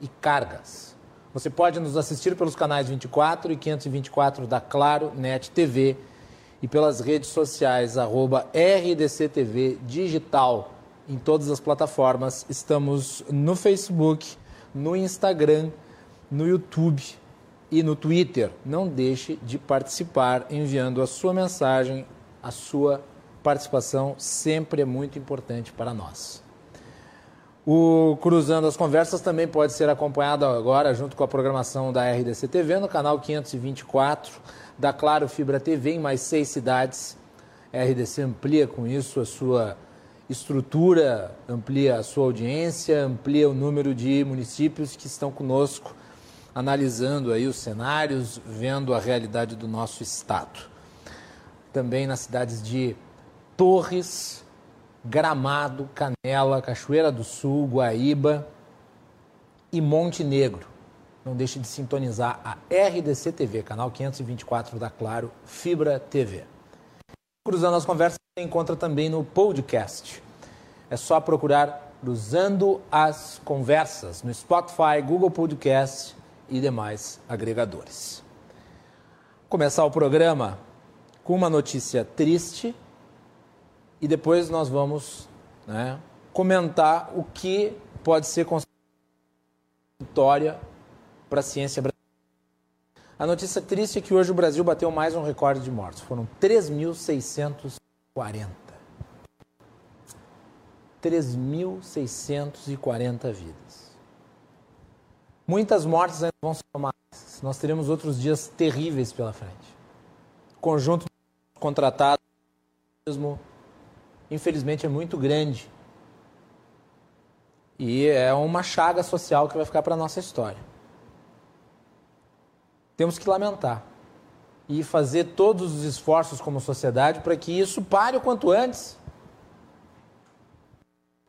e cargas. Você pode nos assistir pelos canais 24 e 524 da Claro Net TV e pelas redes sociais arroba RDCTV Digital em todas as plataformas. Estamos no Facebook, no Instagram, no YouTube e no Twitter. Não deixe de participar enviando a sua mensagem, a sua participação sempre é muito importante para nós. O Cruzando as Conversas também pode ser acompanhado agora junto com a programação da RDC TV no canal 524 da Claro Fibra TV em mais seis cidades. A RDC amplia com isso a sua estrutura, amplia a sua audiência, amplia o número de municípios que estão conosco analisando aí os cenários, vendo a realidade do nosso estado. Também nas cidades de Torres, Gramado, Canela, Cachoeira do Sul, Guaíba e Monte Negro. Não deixe de sintonizar a RDC TV, canal 524 da Claro, Fibra TV. Cruzando as conversas, você encontra também no podcast. É só procurar Cruzando as Conversas no Spotify, Google Podcast e demais agregadores. Começar o programa com uma notícia triste e depois nós vamos né, comentar o que pode ser considerado vitória para a ciência brasileira. A notícia triste é que hoje o Brasil bateu mais um recorde de mortes. Foram 3.640. 3.640 vidas. Muitas mortes ainda vão ser tomadas. Nós teremos outros dias terríveis pela frente. Conjunto contratado, infelizmente, é muito grande. E é uma chaga social que vai ficar para a nossa história. Temos que lamentar e fazer todos os esforços como sociedade para que isso pare o quanto antes.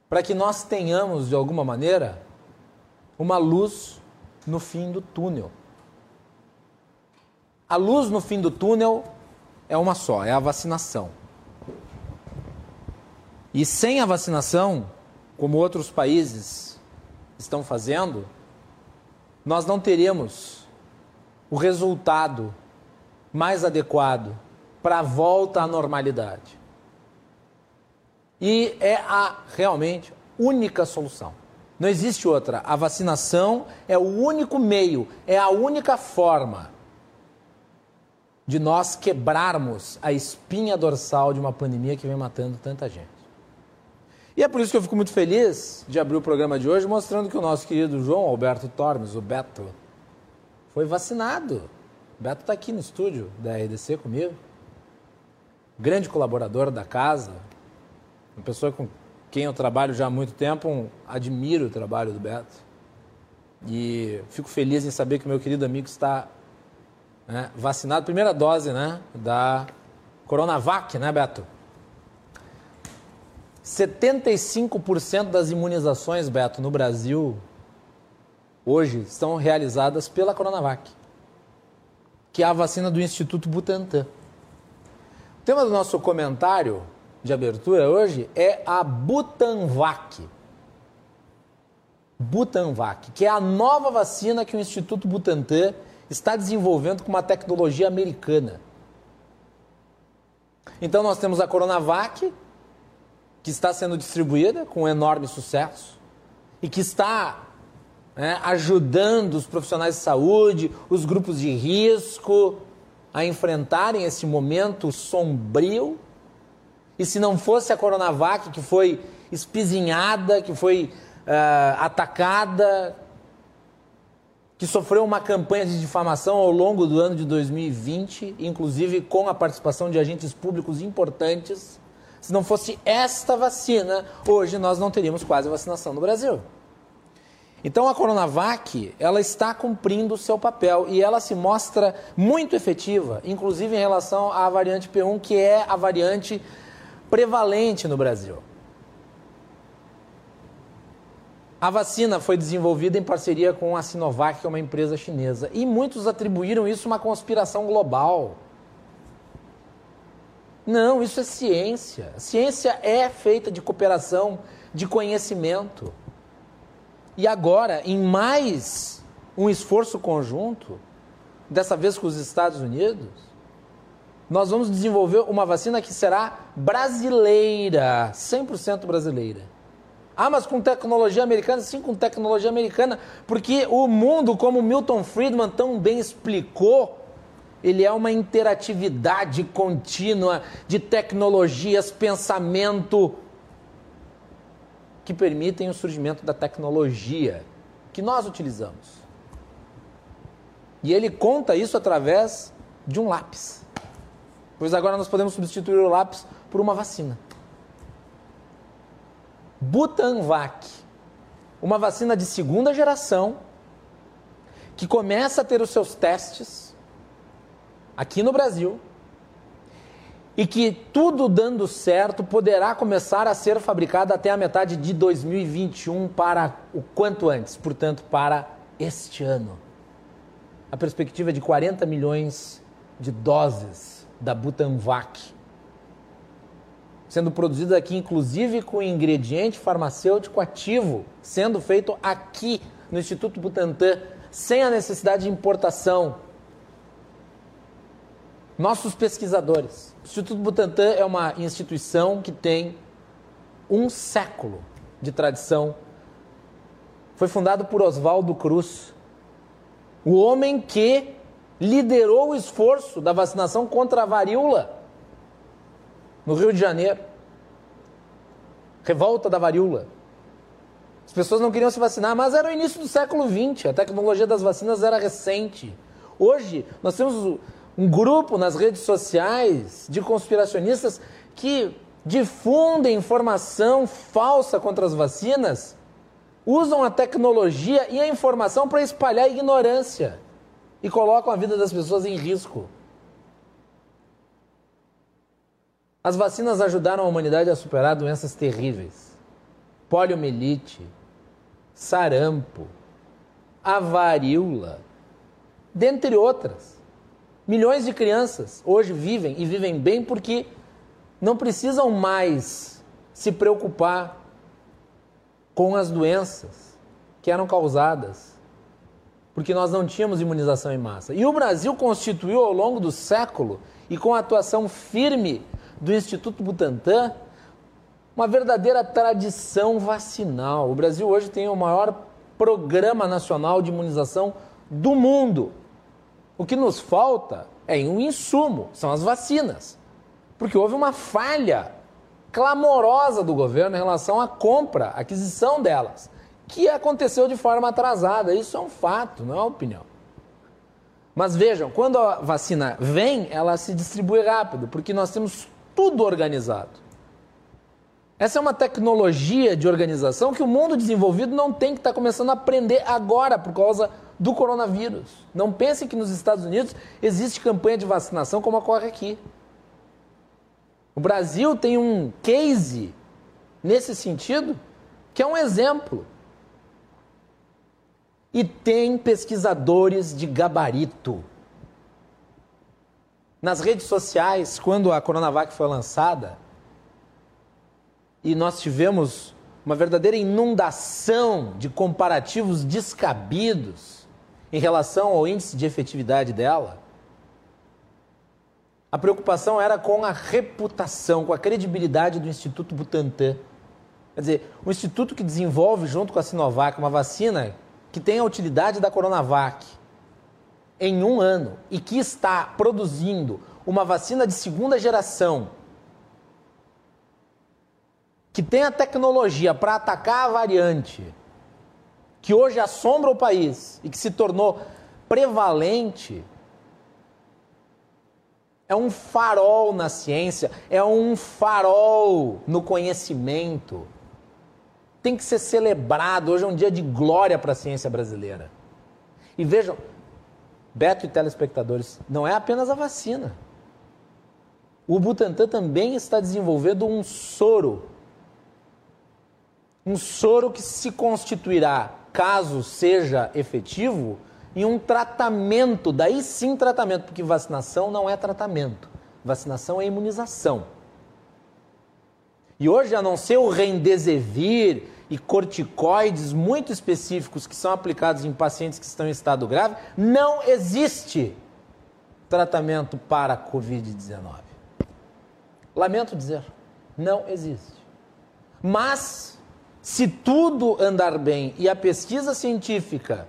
Para que nós tenhamos, de alguma maneira, uma luz no fim do túnel. A luz no fim do túnel é uma só, é a vacinação. E sem a vacinação, como outros países estão fazendo, nós não teremos o resultado mais adequado para a volta à normalidade. E é a realmente única solução. Não existe outra. A vacinação é o único meio, é a única forma de nós quebrarmos a espinha dorsal de uma pandemia que vem matando tanta gente. E é por isso que eu fico muito feliz de abrir o programa de hoje mostrando que o nosso querido João Alberto Tormes, o Beto, foi vacinado. O Beto está aqui no estúdio da RDC comigo. Grande colaborador da casa, uma pessoa com quem eu trabalho já há muito tempo, um, admiro o trabalho do Beto. E fico feliz em saber que meu querido amigo está né, vacinado, primeira dose né, da Coronavac, né, Beto? 75% das imunizações, Beto, no Brasil, hoje, são realizadas pela Coronavac, que é a vacina do Instituto Butantan. O tema do nosso comentário de abertura hoje é a Butanvac. Butanvac, que é a nova vacina que o Instituto Butantan está desenvolvendo com uma tecnologia americana. Então nós temos a Coronavac, que está sendo distribuída com enorme sucesso e que está né, ajudando os profissionais de saúde, os grupos de risco a enfrentarem esse momento sombrio e se não fosse a Coronavac, que foi espizinhada, que foi uh, atacada, que sofreu uma campanha de difamação ao longo do ano de 2020, inclusive com a participação de agentes públicos importantes. Se não fosse esta vacina, hoje nós não teríamos quase vacinação no Brasil. Então a Coronavac, ela está cumprindo o seu papel e ela se mostra muito efetiva, inclusive em relação à variante P1, que é a variante prevalente no Brasil. A vacina foi desenvolvida em parceria com a Sinovac, que é uma empresa chinesa, e muitos atribuíram isso a uma conspiração global. Não, isso é ciência. Ciência é feita de cooperação, de conhecimento. E agora, em mais um esforço conjunto, dessa vez com os Estados Unidos, nós vamos desenvolver uma vacina que será brasileira, 100% brasileira. Ah, mas com tecnologia americana? Sim, com tecnologia americana, porque o mundo, como Milton Friedman tão bem explicou, ele é uma interatividade contínua de tecnologias, pensamento, que permitem o surgimento da tecnologia que nós utilizamos. E ele conta isso através de um lápis. Pois agora nós podemos substituir o lápis por uma vacina. Butanvac, uma vacina de segunda geração que começa a ter os seus testes aqui no Brasil e que tudo dando certo poderá começar a ser fabricada até a metade de 2021 para o quanto antes, portanto, para este ano. A perspectiva é de 40 milhões de doses da Butanvac, sendo produzida aqui, inclusive com ingrediente farmacêutico ativo, sendo feito aqui no Instituto Butantan, sem a necessidade de importação. Nossos pesquisadores o Instituto Butantan é uma instituição que tem um século de tradição. Foi fundado por Oswaldo Cruz, o homem que liderou o esforço da vacinação contra a varíola no Rio de Janeiro. Revolta da varíola. As pessoas não queriam se vacinar, mas era o início do século XX, a tecnologia das vacinas era recente. Hoje, nós temos um grupo nas redes sociais de conspiracionistas que difundem informação falsa contra as vacinas, usam a tecnologia e a informação para espalhar ignorância e colocam a vida das pessoas em risco. As vacinas ajudaram a humanidade a superar doenças terríveis: poliomielite, sarampo, a varíola, dentre outras. Milhões de crianças hoje vivem e vivem bem porque não precisam mais se preocupar com as doenças que eram causadas porque nós não tínhamos imunização em massa. E o Brasil constituiu ao longo do século e com a atuação firme do Instituto Butantan uma verdadeira tradição vacinal. O Brasil hoje tem o maior programa nacional de imunização do mundo. O que nos falta é um insumo, são as vacinas. Porque houve uma falha clamorosa do governo em relação à compra, aquisição delas, que aconteceu de forma atrasada. Isso é um fato, não é uma opinião. Mas vejam, quando a vacina vem, ela se distribui rápido, porque nós temos tudo organizado. Essa é uma tecnologia de organização que o mundo desenvolvido não tem que estar tá começando a aprender agora por causa do coronavírus. Não pensem que nos Estados Unidos existe campanha de vacinação como ocorre aqui. O Brasil tem um case nesse sentido que é um exemplo. E tem pesquisadores de gabarito. Nas redes sociais, quando a Coronavac foi lançada, e nós tivemos uma verdadeira inundação de comparativos descabidos em relação ao índice de efetividade dela, a preocupação era com a reputação, com a credibilidade do Instituto Butantan. Quer dizer, o instituto que desenvolve, junto com a Sinovac, uma vacina que tem a utilidade da Coronavac em um ano e que está produzindo uma vacina de segunda geração que tem a tecnologia para atacar a variante que hoje assombra o país e que se tornou prevalente, é um farol na ciência, é um farol no conhecimento. Tem que ser celebrado. Hoje é um dia de glória para a ciência brasileira. E vejam, Beto e telespectadores, não é apenas a vacina. O Butantan também está desenvolvendo um soro. Um soro que se constituirá caso seja efetivo, em um tratamento, daí sim tratamento, porque vacinação não é tratamento, vacinação é imunização. E hoje, a não ser o Remdesivir e corticoides muito específicos que são aplicados em pacientes que estão em estado grave, não existe tratamento para a Covid-19. Lamento dizer, não existe. Mas, se tudo andar bem e a pesquisa científica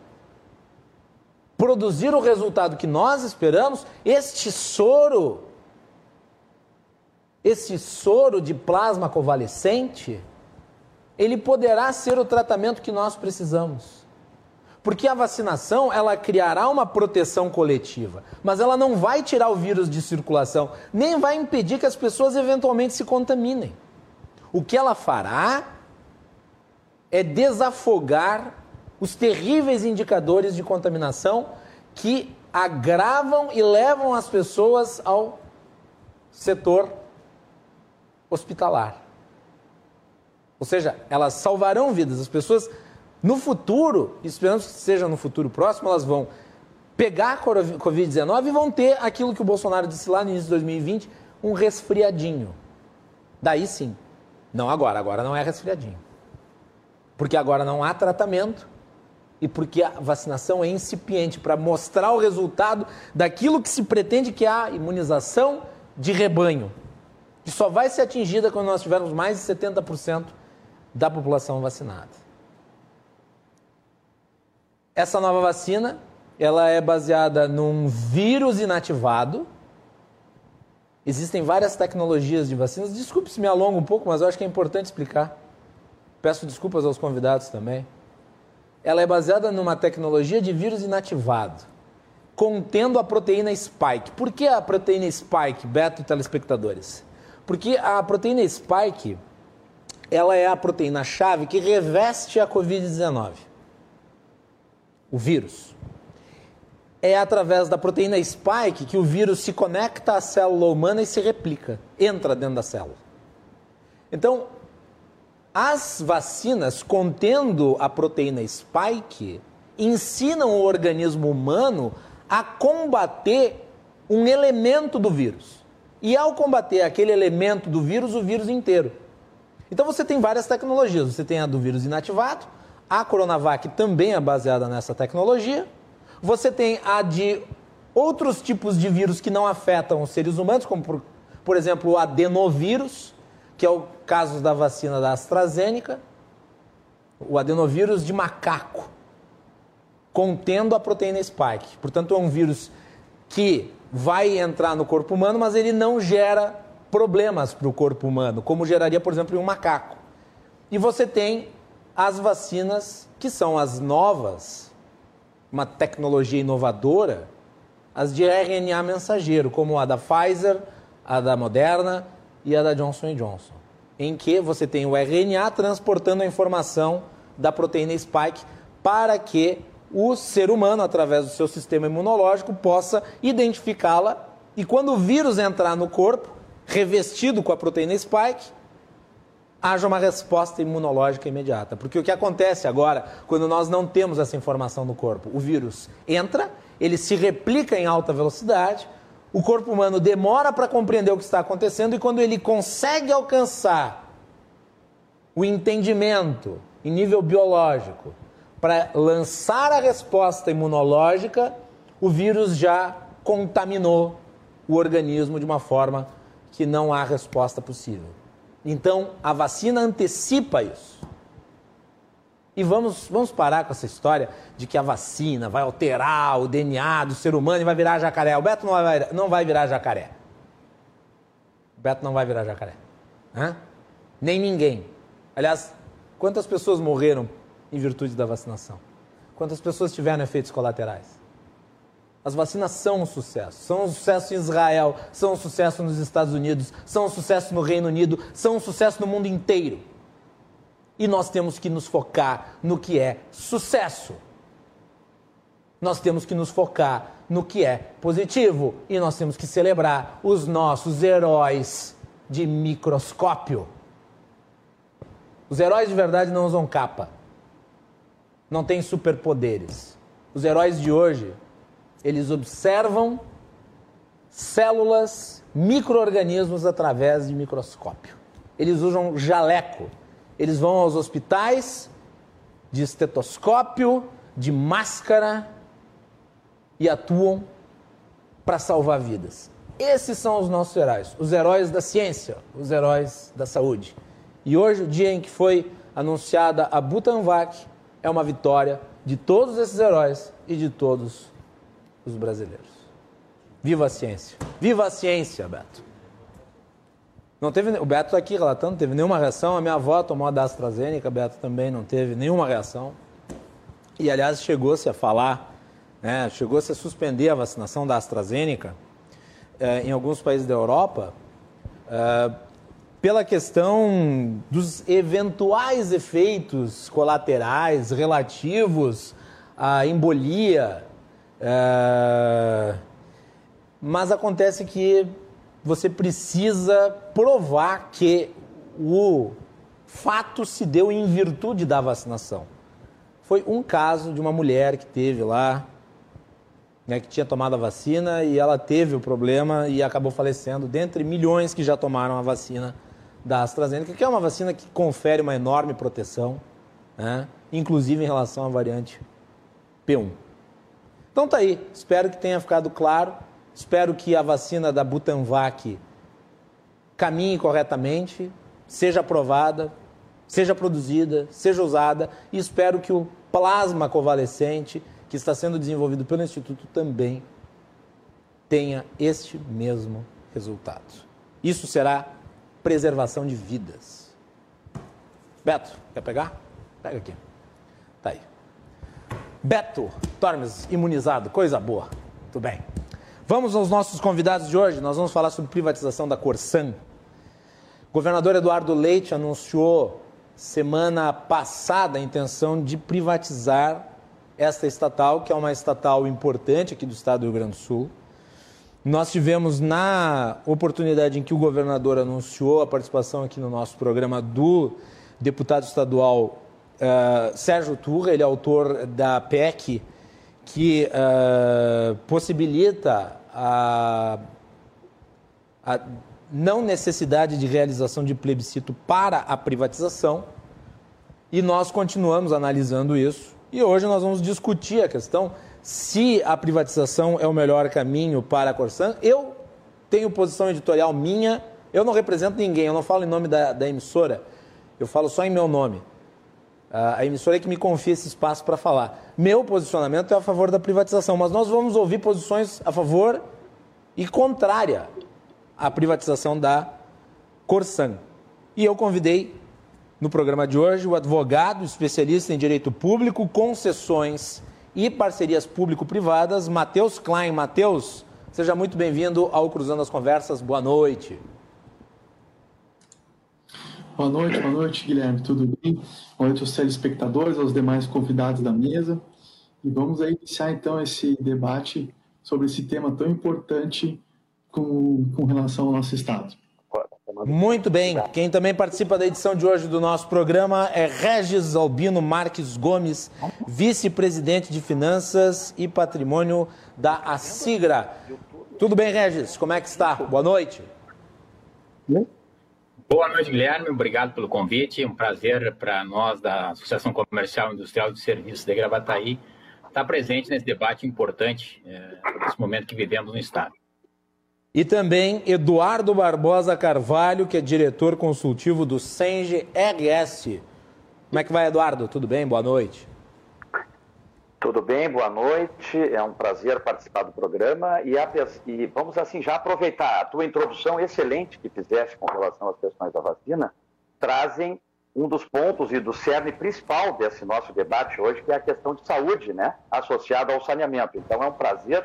produzir o resultado que nós esperamos, este soro, esse soro de plasma convalescente, ele poderá ser o tratamento que nós precisamos. Porque a vacinação, ela criará uma proteção coletiva, mas ela não vai tirar o vírus de circulação, nem vai impedir que as pessoas eventualmente se contaminem. O que ela fará é desafogar os terríveis indicadores de contaminação que agravam e levam as pessoas ao setor hospitalar. Ou seja, elas salvarão vidas. As pessoas, no futuro, esperamos que seja no futuro próximo, elas vão pegar a Covid-19 e vão ter aquilo que o Bolsonaro disse lá no início de 2020, um resfriadinho. Daí sim. Não agora, agora não é resfriadinho. Porque agora não há tratamento e porque a vacinação é incipiente para mostrar o resultado daquilo que se pretende que é a imunização de rebanho, que só vai ser atingida quando nós tivermos mais de 70% da população vacinada. Essa nova vacina, ela é baseada num vírus inativado. Existem várias tecnologias de vacinas. Desculpe se me alongo um pouco, mas eu acho que é importante explicar. Peço desculpas aos convidados também. Ela é baseada numa tecnologia de vírus inativado, contendo a proteína spike. Por que a proteína spike, Beto telespectadores? Porque a proteína spike ela é a proteína-chave que reveste a Covid-19. O vírus. É através da proteína spike que o vírus se conecta à célula humana e se replica, entra dentro da célula. Então, as vacinas contendo a proteína spike ensinam o organismo humano a combater um elemento do vírus. E ao combater aquele elemento do vírus, o vírus inteiro. Então você tem várias tecnologias. Você tem a do vírus inativado, a Coronavac também é baseada nessa tecnologia. Você tem a de outros tipos de vírus que não afetam os seres humanos, como por, por exemplo o adenovírus, que é o caso da vacina da AstraZeneca, o adenovírus de macaco, contendo a proteína spike. Portanto, é um vírus que vai entrar no corpo humano, mas ele não gera problemas para o corpo humano, como geraria, por exemplo, em um macaco. E você tem as vacinas, que são as novas, uma tecnologia inovadora, as de RNA mensageiro, como a da Pfizer, a da Moderna e a da Johnson Johnson, em que você tem o RNA transportando a informação da proteína spike para que o ser humano, através do seu sistema imunológico, possa identificá-la e quando o vírus entrar no corpo, revestido com a proteína spike, haja uma resposta imunológica imediata. Porque o que acontece agora, quando nós não temos essa informação no corpo? O vírus entra, ele se replica em alta velocidade, o corpo humano demora para compreender o que está acontecendo e quando ele consegue alcançar o entendimento em nível biológico para lançar a resposta imunológica, o vírus já contaminou o organismo de uma forma que não há resposta possível. Então, a vacina antecipa isso. E vamos, vamos parar com essa história de que a vacina vai alterar o DNA do ser humano e vai virar jacaré. O Beto não vai, não vai virar jacaré. O Beto não vai virar jacaré. Hã? Nem ninguém. Aliás, quantas pessoas morreram em virtude da vacinação? Quantas pessoas tiveram efeitos colaterais? As vacinas são um sucesso. São um sucesso em Israel, são um sucesso nos Estados Unidos, são um sucesso no Reino Unido, são um sucesso no mundo inteiro. E nós temos que nos focar no que é sucesso. Nós temos que nos focar no que é positivo. E nós temos que celebrar os nossos heróis de microscópio. Os heróis de verdade não usam capa. Não têm superpoderes. Os heróis de hoje eles observam células, microorganismos através de microscópio. Eles usam jaleco eles vão aos hospitais de estetoscópio, de máscara e atuam para salvar vidas. Esses são os nossos heróis, os heróis da ciência, os heróis da saúde. E hoje, o dia em que foi anunciada a Butanvac, é uma vitória de todos esses heróis e de todos os brasileiros. Viva a ciência! Viva a ciência, Beto! Não teve, o Beto está aqui relatando, não teve nenhuma reação. A minha avó tomou a da AstraZeneca, Beto também não teve nenhuma reação. E, aliás, chegou-se a falar, né, chegou-se a suspender a vacinação da AstraZeneca eh, em alguns países da Europa eh, pela questão dos eventuais efeitos colaterais relativos à embolia. Eh, mas acontece que você precisa provar que o fato se deu em virtude da vacinação. Foi um caso de uma mulher que teve lá, né, que tinha tomado a vacina e ela teve o problema e acabou falecendo, dentre milhões que já tomaram a vacina da AstraZeneca, que é uma vacina que confere uma enorme proteção, né, inclusive em relação à variante P1. Então tá aí, espero que tenha ficado claro, espero que a vacina da Butanvac caminhe corretamente, seja aprovada, seja produzida, seja usada e espero que o plasma convalescente que está sendo desenvolvido pelo Instituto também tenha este mesmo resultado. Isso será preservação de vidas. Beto, quer pegar? Pega aqui. Tá aí. Beto Tormes, imunizado, coisa boa. Tudo bem. Vamos aos nossos convidados de hoje. Nós vamos falar sobre privatização da Corsan. O governador Eduardo Leite anunciou semana passada a intenção de privatizar esta estatal, que é uma estatal importante aqui do estado do Rio Grande do Sul. Nós tivemos, na oportunidade em que o governador anunciou a participação aqui no nosso programa do deputado estadual uh, Sérgio Turra, ele é autor da PEC que uh, possibilita a, a não necessidade de realização de plebiscito para a privatização. E nós continuamos analisando isso. E hoje nós vamos discutir a questão se a privatização é o melhor caminho para a Corsan. Eu tenho posição editorial minha, eu não represento ninguém, eu não falo em nome da, da emissora, eu falo só em meu nome. A emissora é que me confia esse espaço para falar. Meu posicionamento é a favor da privatização, mas nós vamos ouvir posições a favor e contrária à privatização da Corsan. E eu convidei no programa de hoje o advogado especialista em direito público, concessões e parcerias público-privadas, Matheus Klein. Matheus, seja muito bem-vindo ao Cruzando as Conversas. Boa noite. Boa noite, boa noite, Guilherme. Tudo bem? Boa noite aos telespectadores, aos demais convidados da mesa. E vamos aí iniciar então esse debate sobre esse tema tão importante com, com relação ao nosso Estado. Muito bem. Quem também participa da edição de hoje do nosso programa é Regis Albino Marques Gomes, vice-presidente de Finanças e Patrimônio da Assigra. Tudo bem, Regis? Como é que está? Boa noite. Boa noite, Guilherme. Obrigado pelo convite. Um prazer para nós da Associação Comercial Industrial de Serviços de Gravataí estar presente nesse debate importante, é, nesse momento que vivemos no Estado. E também Eduardo Barbosa Carvalho, que é diretor consultivo do Senge RS. Como é que vai, Eduardo? Tudo bem? Boa noite. Tudo bem, boa noite. É um prazer participar do programa e, e, vamos assim já aproveitar a tua introdução excelente que fizeste com relação às questões da vacina, trazem um dos pontos e do cerne principal desse nosso debate hoje, que é a questão de saúde, né, associada ao saneamento. Então é um prazer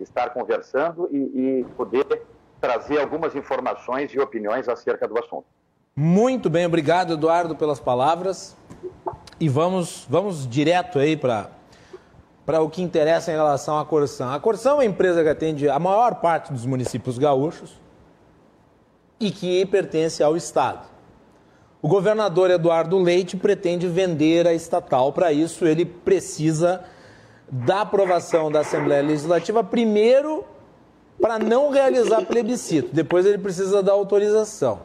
estar conversando e, e poder trazer algumas informações e opiniões acerca do assunto. Muito bem, obrigado, Eduardo, pelas palavras. E vamos, vamos direto aí para para o que interessa em relação à Corsan. A Corsan é uma empresa que atende a maior parte dos municípios gaúchos e que pertence ao Estado. O governador Eduardo Leite pretende vender a estatal. Para isso, ele precisa da aprovação da Assembleia Legislativa, primeiro para não realizar plebiscito, depois ele precisa da autorização.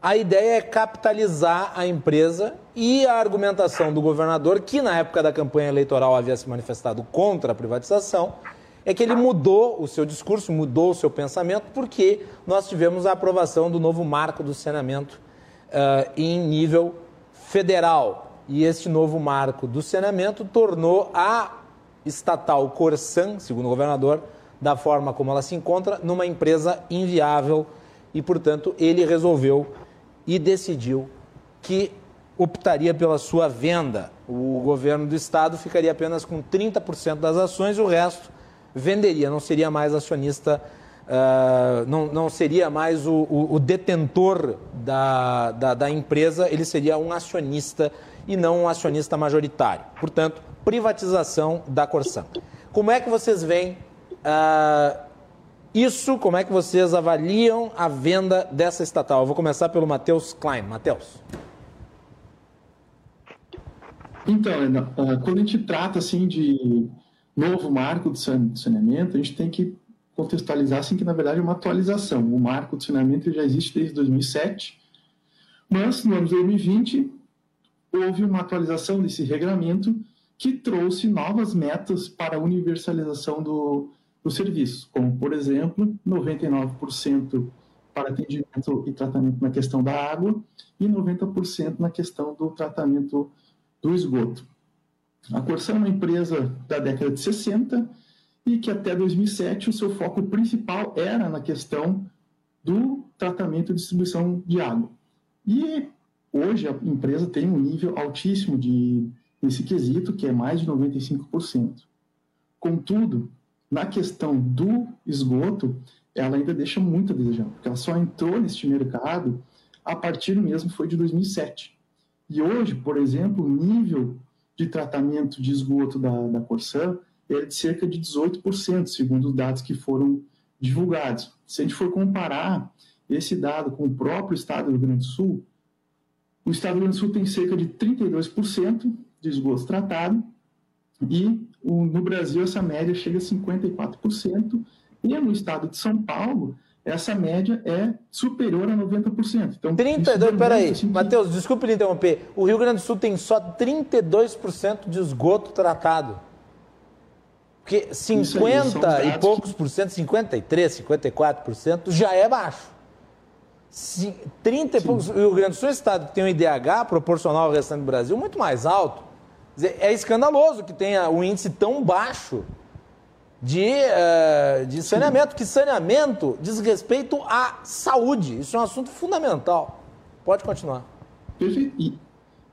A ideia é capitalizar a empresa e a argumentação do governador, que na época da campanha eleitoral havia se manifestado contra a privatização, é que ele mudou o seu discurso, mudou o seu pensamento, porque nós tivemos a aprovação do novo marco do saneamento uh, em nível federal. E este novo marco do saneamento tornou a estatal Corsan, segundo o governador, da forma como ela se encontra, numa empresa inviável e, portanto, ele resolveu e decidiu que optaria pela sua venda. O governo do estado ficaria apenas com 30% das ações o resto venderia, não seria mais acionista, uh, não, não seria mais o, o, o detentor da, da, da, empresa, ele seria um acionista e não um acionista majoritário. Portanto, privatização da Corsan. Como é que vocês veem uh, isso? Como é que vocês avaliam a venda dessa estatal? Eu vou começar pelo Matheus Klein. Matheus. Então, ah, quando a gente trata assim de novo marco de saneamento, a gente tem que contextualizar assim que na verdade é uma atualização. O marco de saneamento já existe desde 2007, mas no ano de 2020 houve uma atualização desse regulamento que trouxe novas metas para a universalização do, do serviço, como por exemplo 99% para atendimento e tratamento na questão da água e 90% na questão do tratamento do esgoto. A Corsan é uma empresa da década de 60 e que até 2007 o seu foco principal era na questão do tratamento e distribuição de água. E hoje a empresa tem um nível altíssimo de nesse quesito, que é mais de 95%. Contudo, na questão do esgoto, ela ainda deixa muito a desejar, porque ela só entrou neste mercado a partir mesmo foi de 2007. E hoje, por exemplo, o nível de tratamento de esgoto da, da Corsan é de cerca de 18%, segundo os dados que foram divulgados. Se a gente for comparar esse dado com o próprio estado do Rio Grande do Sul, o estado do Rio Grande do Sul tem cerca de 32% de esgoto tratado e o, no Brasil essa média chega a 54% e no estado de São Paulo essa média é superior a 90%. Então, 32, peraí, assim, Matheus, desculpe lhe interromper. O Rio Grande do Sul tem só 32% de esgoto tratado. Porque 50 aí, e poucos que... por cento, 53, 54% já é baixo. 30 e poucos. O Rio Grande do Sul é um estado que tem um IDH proporcional ao restante do Brasil muito mais alto. É escandaloso que tenha um índice tão baixo de, uh, de saneamento, Sim. que saneamento diz respeito à saúde. Isso é um assunto fundamental. Pode continuar. Perfeito. E,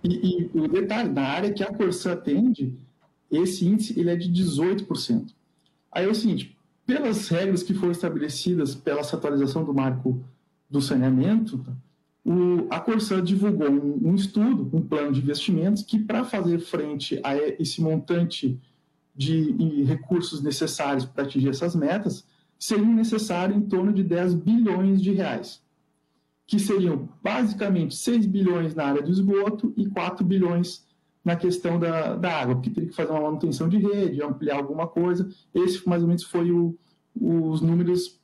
e, e o detalhe, na área que a Corsã atende, esse índice ele é de 18%. Aí é o seguinte, pelas regras que foram estabelecidas pela atualização do marco do saneamento? O, a Corsã divulgou um, um, estudo, um plano de investimentos, que para fazer frente a esse montante de recursos necessários para atingir essas metas, seria necessário em torno de 10 bilhões de reais, que seriam basicamente 6 bilhões na área do esgoto e 4 bilhões na questão da, da água, porque teria que fazer uma manutenção de rede, ampliar alguma coisa. Esse mais ou menos foi o, os números,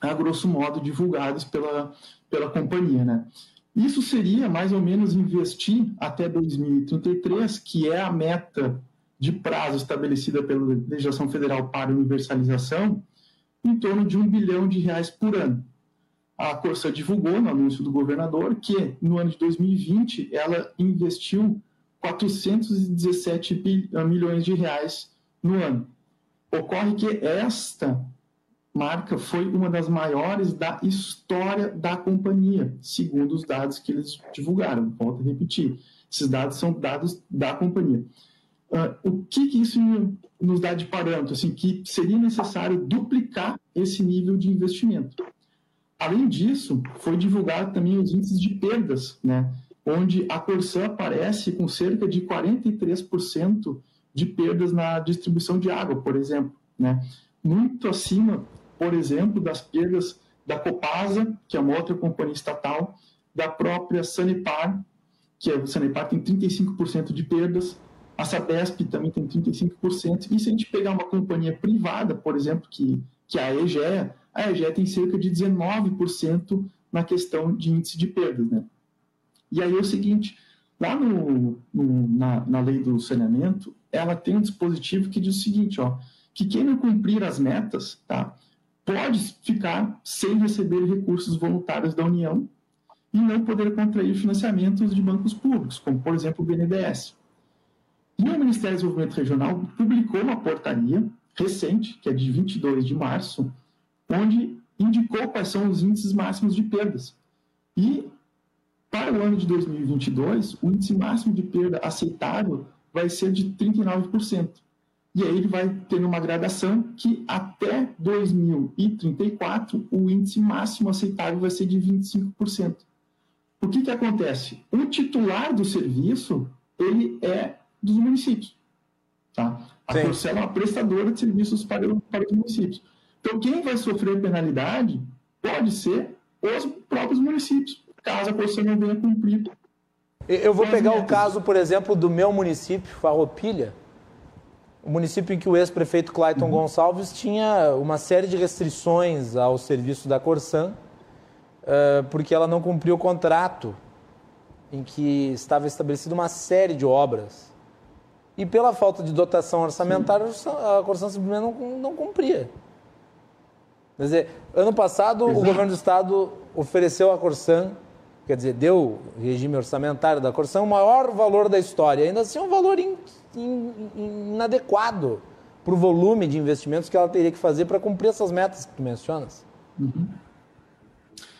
a grosso modo, divulgados pela, pela companhia. Né? Isso seria mais ou menos investir até 2033, que é a meta de prazo estabelecida pela legislação federal para universalização, em torno de um bilhão de reais por ano. A Corsa divulgou no anúncio do governador que no ano de 2020 ela investiu 417 milhões de reais no ano. Ocorre que esta marca foi uma das maiores da história da companhia, segundo os dados que eles divulgaram. Volto a repetir, esses dados são dados da companhia. Uh, o que, que, isso nos dá de parâmetro? Assim, que seria necessário duplicar esse nível de investimento. Além disso, foi divulgado também os índices de perdas, né? onde a Corsã aparece com cerca de 43% de perdas na distribuição de água, por exemplo. Né? Muito acima, por exemplo, das perdas da Copasa, que é uma outra companhia estatal, da própria Sanepar, que é, a Sanepar tem 35% de perdas, a Sabesp também tem 35%. E se a gente pegar uma companhia privada, por exemplo, que, que é a EGEA, a EGEA tem cerca de 19% na questão de índice de perdas. Né? E aí é o seguinte, lá no, no na, na lei do saneamento, ela tem um dispositivo que diz o seguinte, ó, que quem não cumprir as metas, tá, pode ficar sem receber recursos voluntários da União e não poder contrair financiamentos de bancos públicos, como, por exemplo, o BNDES. E o Ministério do Desenvolvimento Regional publicou uma portaria recente, que é de 22 de março, onde indicou quais são os índices máximos de perdas. E, para o ano de 2022, o índice máximo de perda aceitável vai ser de 39%. E aí ele vai ter uma gradação que até 2034 o índice máximo aceitável vai ser de 25%. O que, que acontece? O titular do serviço ele é dos municípios. Tá? A Sim. é uma prestadora de serviços para, para os municípios. Então, quem vai sofrer penalidade pode ser os próprios municípios, caso a Corcel não venha cumprir. Eu vou pegar o caso, por exemplo, do meu município, Farroupilha, o município em que o ex-prefeito Clayton uhum. Gonçalves tinha uma série de restrições ao serviço da Corsan, uh, porque ela não cumpriu o contrato em que estava estabelecida uma série de obras. E pela falta de dotação orçamentária, Sim. a Corsan simplesmente não, não cumpria. Quer dizer, ano passado Exato. o governo do estado ofereceu à Corsan, quer dizer, deu regime orçamentário da Corsan o maior valor da história, ainda assim um valor inadequado para o volume de investimentos que ela teria que fazer para cumprir essas metas que tu mencionas. Uhum.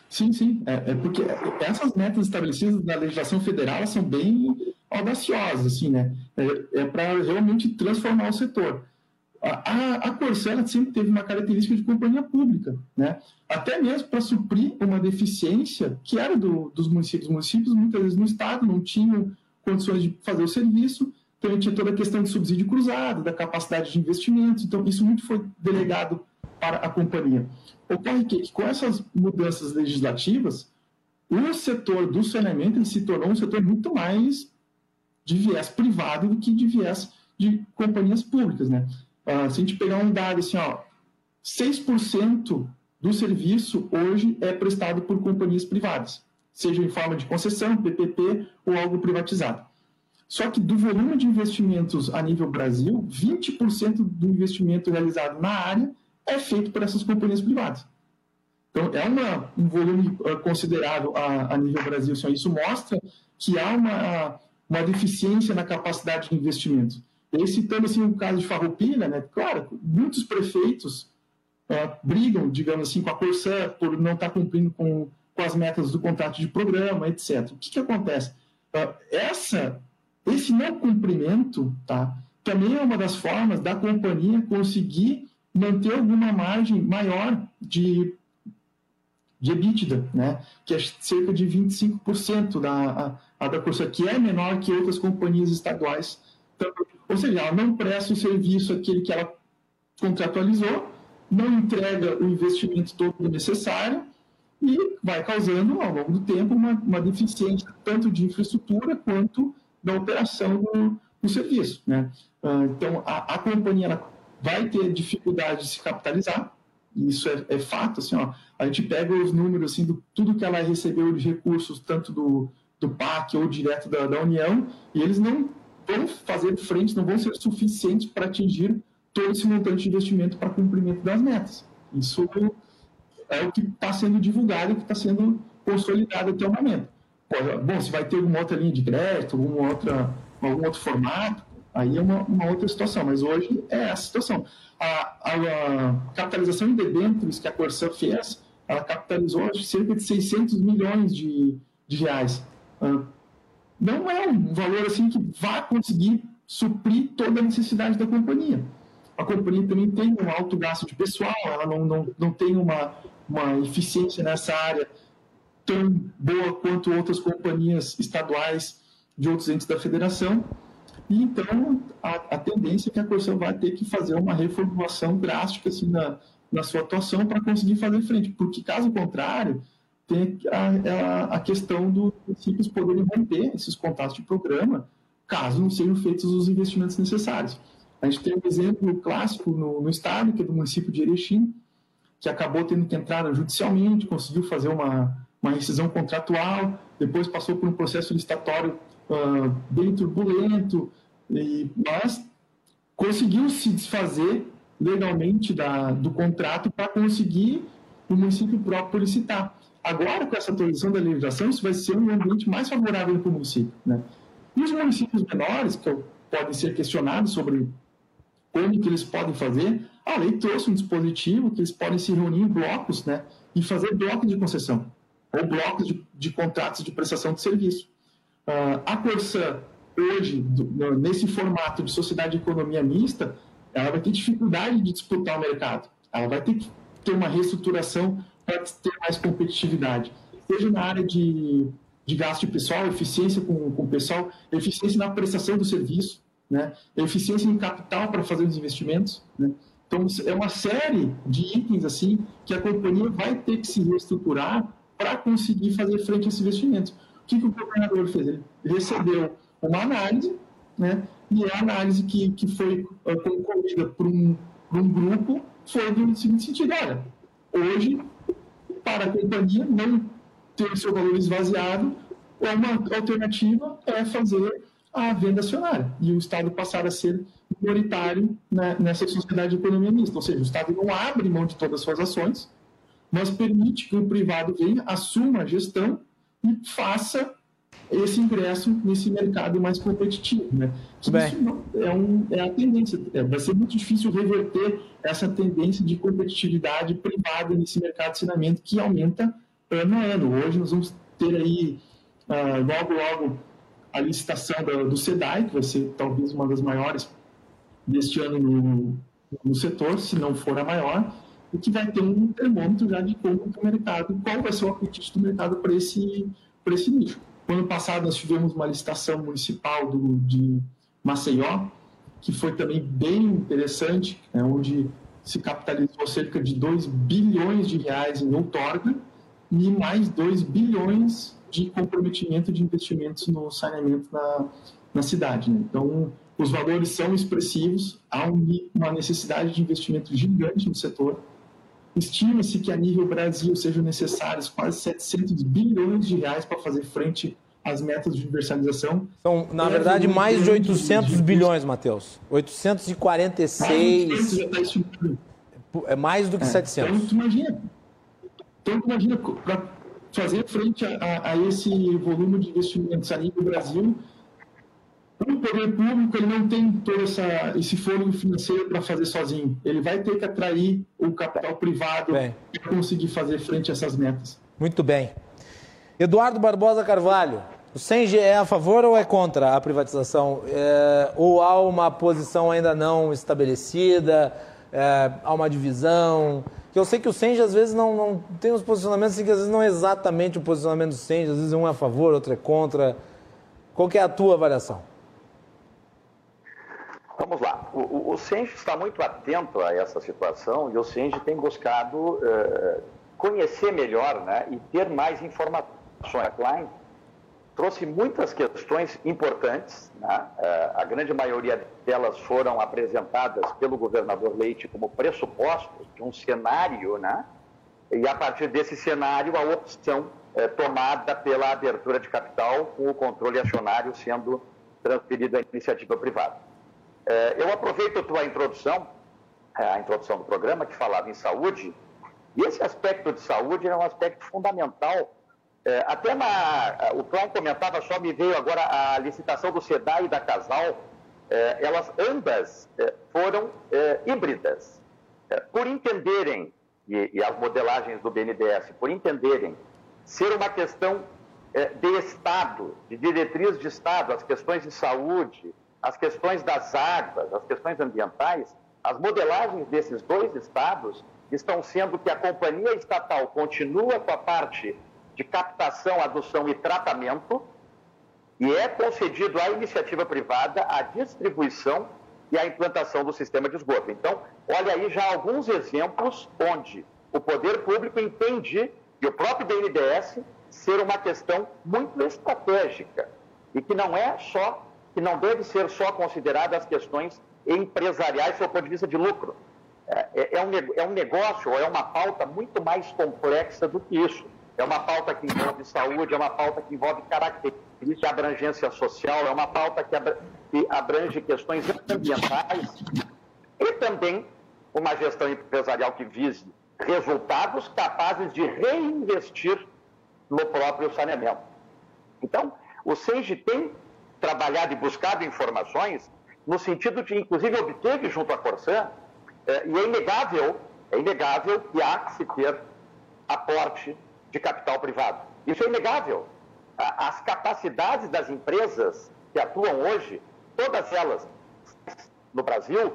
Sim, sim. É, é, porque essas metas estabelecidas na legislação federal são bem audaciosas, assim, né? É, é para realmente transformar o setor a, a Corsera sempre teve uma característica de companhia pública, né? até mesmo para suprir uma deficiência que era do, dos municípios. Os municípios, muitas vezes, no Estado, não tinham condições de fazer o serviço, então tinha toda a questão de subsídio cruzado, da capacidade de investimentos, então isso muito foi delegado para a companhia. Ocorre que, com essas mudanças legislativas, o setor do saneamento se tornou um setor muito mais de viés privado do que de viés de companhias públicas, né? Uh, se a gente pegar um dado assim, ó, 6% do serviço hoje é prestado por companhias privadas, seja em forma de concessão, PPP ou algo privatizado. Só que do volume de investimentos a nível Brasil, 20% do investimento realizado na área é feito por essas companhias privadas. Então, é uma, um volume uh, considerável a, a, nível Brasil. Assim, isso mostra que há uma, uma deficiência na capacidade de investimento. E citando assim, o caso de Farroupilha, né? claro, muitos prefeitos é, brigam, digamos assim, com a Corsã por não estar cumprindo com, com as metas do contrato de programa, etc. O que, que acontece? É, essa, esse não cumprimento tá, também é uma das formas da companhia conseguir manter alguma margem maior de, de EBITDA, né? que é cerca de 25% da, a, a da Corsã, que é menor que outras companhias estaduais também ou seja, ela não presta o serviço aquele que ela contratualizou, não entrega o investimento todo necessário e vai causando, ao longo do tempo, uma, uma deficiência tanto de infraestrutura quanto da operação do, do serviço. Né? Ah, então, a, a companhia vai ter dificuldade de se capitalizar, isso é, é, fato. Assim, ó, a gente pega os números assim, do tudo que ela recebeu de recursos, tanto do, do PAC ou direto da, da União, e eles não vão fazer frente, não vão ser suficientes para atingir todo esse montante de investimento para cumprimento das metas. Isso é o que está sendo divulgado e que está sendo consolidado até o momento. Bom, se vai ter alguma outra linha de crédito, alguma outra, algum outro formato, aí é uma, uma outra situação, mas hoje é essa situação. A, a, a capitalização em debêntures que a Corsã fez, ela capitalizou cerca de 600 milhões de, de reais. Uh, não é um valor assim que vai conseguir suprir toda a necessidade da companhia. A companhia também tem um alto gasto de pessoal, ela não, não, não tem uma, uma eficiência nessa área tão boa quanto outras companhias estaduais de outros entes da federação. E então a, a tendência é que a Corsan vai ter que fazer uma reformulação drástica assim, na, na sua atuação para conseguir fazer frente, porque caso contrário, tem a, a, a questão dos municípios poderem romper esses contatos de programa, caso não sejam feitos os investimentos necessários. A gente tem um exemplo clássico no, no estado, que é do município de Erechim, que acabou tendo que entrar judicialmente, conseguiu fazer uma, uma rescisão contratual, depois passou por um processo licitatório uh, bem turbulento, e, mas conseguiu se desfazer legalmente da, do contrato para conseguir o município próprio licitar. Agora, com essa atualização da legislação, isso vai ser um ambiente mais favorável para o município. Né? E os municípios menores, que podem ser questionados sobre como que eles podem fazer, a lei trouxe um dispositivo que eles podem se reunir em blocos né, e fazer blocos de concessão, ou blocos de, de contratos de prestação de serviço. Uh, a Corsã, hoje, do, nesse formato de sociedade de economia mista, ela vai ter dificuldade de disputar o mercado. Ela vai ter que ter uma reestruturação para ter mais competitividade. Seja na área de, de gasto de pessoal, eficiência com o pessoal, eficiência na prestação do serviço, né? eficiência em capital para fazer os investimentos. Né? Então, é uma série de itens assim que a companhia vai ter que se reestruturar para conseguir fazer frente a esses investimentos. O que, que o governador fez? Ele recebeu uma análise, né? e a análise que, que foi uh, concluída por um, por um grupo foi do seguinte sentido: olha, hoje, para a companhia não ter seu valor esvaziado, uma alternativa é fazer a venda acionária e o Estado passar a ser minoritário né, nessa sociedade de economia mista. Ou seja, o Estado não abre mão de todas as suas ações, mas permite que o privado venha, assuma a gestão e faça esse ingresso nesse mercado mais competitivo. Né? Isso é, um, é a tendência. É, vai ser muito difícil reverter essa tendência de competitividade privada nesse mercado de ensinamento que aumenta ano a ano. Hoje nós vamos ter aí, uh, logo, logo, a licitação do, do SEDAI, que vai ser talvez uma das maiores deste ano no, no setor, se não for a maior, e que vai ter um termômetro já de como o mercado, qual vai ser o apetite do mercado para esse, esse nicho. No ano passado, nós tivemos uma licitação municipal do, de Maceió, que foi também bem interessante, né, onde se capitalizou cerca de 2 bilhões de reais em outorga e mais 2 bilhões de comprometimento de investimentos no saneamento na, na cidade. Né? Então, os valores são expressivos, há uma necessidade de investimento gigante no setor, Estima-se que a nível Brasil sejam necessários quase 700 bilhões de reais para fazer frente às metas de universalização. São, na é verdade, mais de 800 de bilhões, Matheus. 846. É mais do que é, 700. Então, tu imagina, então, tu imagina para fazer frente a, a, a esse volume de investimentos a nível Brasil, o poder público ele não tem todo essa, esse fôlego financeiro para fazer sozinho. Ele vai ter que atrair o capital privado para conseguir fazer frente a essas metas. Muito bem. Eduardo Barbosa Carvalho, o CENG é a favor ou é contra a privatização? É, ou há uma posição ainda não estabelecida? É, há uma divisão? Que eu sei que o CENG às vezes não, não tem uns posicionamentos assim, que às vezes não é exatamente o posicionamento do CENG, às vezes um é a favor, outro é contra. Qual é a tua avaliação? Vamos lá. O, o, o está muito atento a essa situação e o Senge tem buscado uh, conhecer melhor né, e ter mais informações. A Klein trouxe muitas questões importantes, né? uh, a grande maioria delas foram apresentadas pelo governador Leite como pressupostos de um cenário, né? e a partir desse cenário a opção uh, tomada pela abertura de capital com o controle acionário sendo transferido à iniciativa privada. É, eu aproveito a tua introdução, é, a introdução do programa, que falava em saúde, e esse aspecto de saúde é um aspecto fundamental. É, até na, o Cláudio comentava, só me veio agora a licitação do SEDAI e da Casal, elas ambas foram híbridas. por entenderem, e, as modelagens do BNDES, por entenderem ser uma questão de Estado, de diretriz de Estado, as questões de saúde, as questões das águas, as questões ambientais, as modelagens desses dois estados estão sendo que a companhia estatal continua com a parte de captação, adoção e tratamento e é concedido à iniciativa privada a distribuição e a implantação do sistema de esgoto. Então, olha aí já alguns exemplos onde o poder público entende e o próprio BNDES ser uma questão muito estratégica e que não é só que não deve ser só considerada as questões empresariais do ponto de vista de lucro. É, é, é, um, é um negócio é uma pauta muito mais complexa do que isso. é uma pauta que envolve saúde, é uma pauta que envolve características de abrangência social, é uma pauta que abrange questões ambientais e também uma gestão empresarial que vise resultados capazes de reinvestir no próprio saneamento. Então, o SENGE tem trabalhado e buscado informações no sentido de, inclusive, obteve junto à Corsã, eh, e é inegável, é inegável que há que se ter aporte de capital privado. Isso é inegável. As capacidades das empresas que atuam hoje, todas elas no Brasil,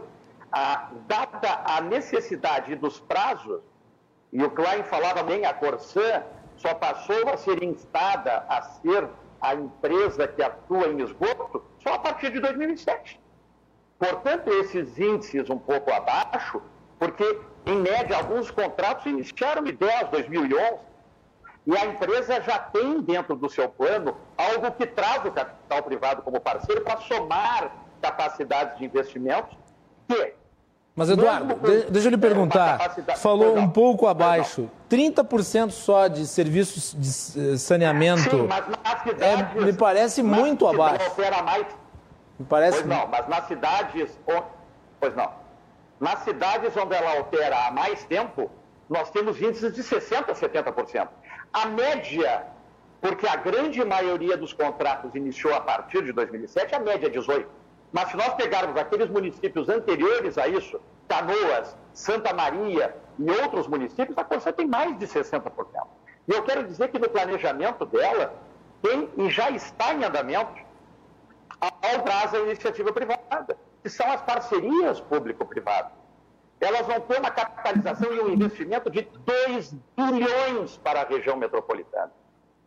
dada a necessidade dos prazos, e o Klein falava bem, a Corsã só passou a ser instada a ser a empresa que atua em esgoto só a partir de 2007. Portanto, esses índices um pouco abaixo, porque, em média, alguns contratos iniciaram em 10, 2011, e a empresa já tem dentro do seu plano algo que traz o capital privado como parceiro para somar capacidades de investimentos que mas, Eduardo, deixa eu lhe perguntar. Falou um pouco abaixo. 30% só de serviços de saneamento. Sim, mas nas cidades, é, me parece muito abaixo. Opera mais. Me parece. Pois não, mas nas cidades. Pois não. Nas cidades onde ela opera há mais tempo, nós temos índices de 60% a 70%. A média, porque a grande maioria dos contratos iniciou a partir de 2007, a média é 18%. Mas se nós pegarmos aqueles municípios anteriores a isso, Canoas, Santa Maria e outros municípios, a Corsã tem mais de 60%. E eu quero dizer que no planejamento dela tem e já está em andamento ao prazo a iniciativa privada, que são as parcerias público-privadas. Elas vão ter uma capitalização e um investimento de 2 bilhões para a região metropolitana.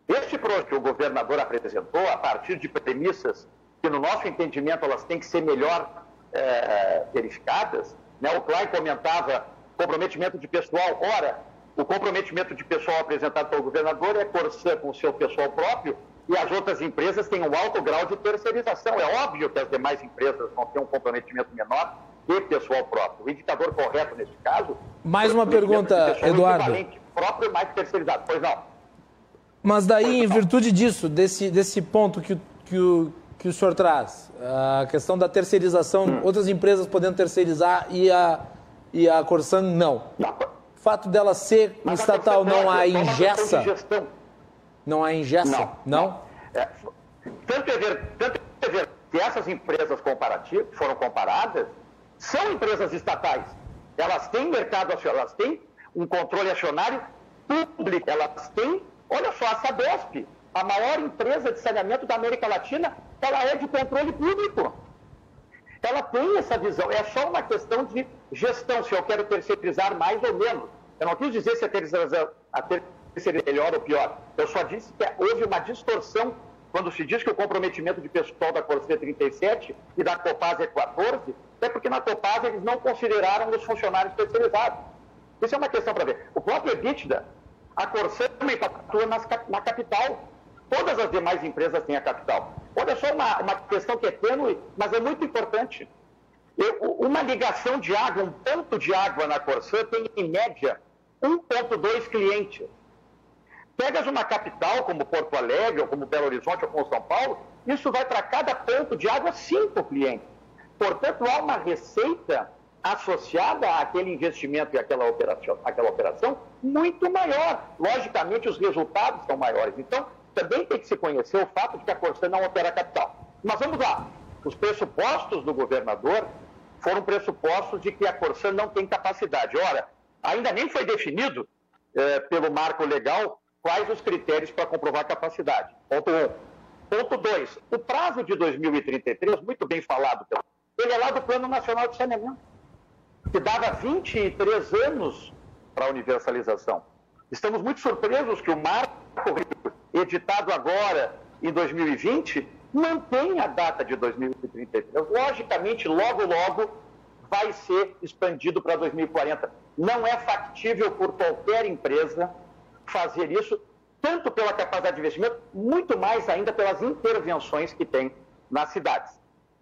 Este projeto que o governador apresentou, a partir de premissas que, no nosso entendimento, elas têm que ser melhor é, verificadas. Né? O Klein comentava comprometimento de pessoal. Ora, o comprometimento de pessoal apresentado pelo governador é Corsã com o seu pessoal próprio e as outras empresas têm um alto grau de terceirização. É óbvio que as demais empresas vão ter um comprometimento menor de pessoal próprio. O indicador correto nesse caso. Mais uma pergunta, Eduardo. Próprio mais terceirizado. Pois não. Mas daí, em virtude disso, desse, desse ponto que, que o que o senhor traz? A questão da terceirização, hum. outras empresas podendo terceirizar e a, e a Corsan não. O fato dela ser Mas estatal não a ingessa? Não a ingessa? Não. não? É, tanto, é ver, tanto é ver que essas empresas comparativas, foram comparadas, são empresas estatais. Elas têm mercado acionário, elas têm um controle acionário público, elas têm, olha só, a Sabesp, a maior empresa de saneamento da América Latina, ela é de controle público. Ela tem essa visão. É só uma questão de gestão, se eu quero terceirizar mais ou menos. Eu não quis dizer se a terceirização seria melhor ou pior. Eu só disse que houve uma distorção quando se diz que o comprometimento de pessoal da Corsia é 37 e da Copasa é 14, é porque na Copasa eles não consideraram os funcionários terceirizados. Isso é uma questão para ver. O próprio EBITDA, a Corsia também atua na capital. Todas as demais empresas têm a capital. Olha só uma, uma questão que é tênue, mas é muito importante. Eu, uma ligação de água, um ponto de água na Corsã tem, em média, 1,2 clientes. Pegas uma capital como Porto Alegre, ou como Belo Horizonte, ou como São Paulo, isso vai para cada ponto de água cinco clientes. Portanto, há uma receita associada àquele investimento e àquela operação, àquela operação muito maior. Logicamente, os resultados são maiores. Então, também tem que se conhecer o fato de que a Corsã não opera capital. Mas vamos lá. Os pressupostos do governador foram pressupostos de que a Corsã não tem capacidade. Ora, ainda nem foi definido eh, pelo marco legal quais os critérios para comprovar capacidade. Ponto 1. Um. Ponto 2. O prazo de 2033, muito bem falado, ele é lá do Plano Nacional de Saneamento, que dava 23 anos para a universalização. Estamos muito surpresos que o marco editado agora em 2020, mantém a data de 2033. Logicamente, logo, logo vai ser expandido para 2040. Não é factível por qualquer empresa fazer isso, tanto pela capacidade de investimento, muito mais ainda pelas intervenções que tem nas cidades.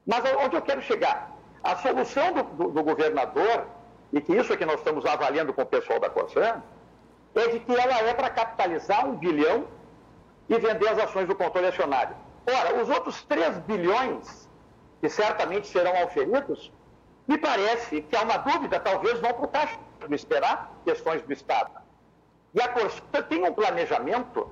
Mas onde eu quero chegar? A solução do, do, do governador, e que isso é que nós estamos avaliando com o pessoal da Corsã, é de que ela é para capitalizar um bilhão e vender as ações do controle acionário. Ora, os outros 3 bilhões, que certamente serão auferidos, me parece que há uma dúvida, talvez vão para o caixa do esperar questões do Estado. E a Corsã tem um planejamento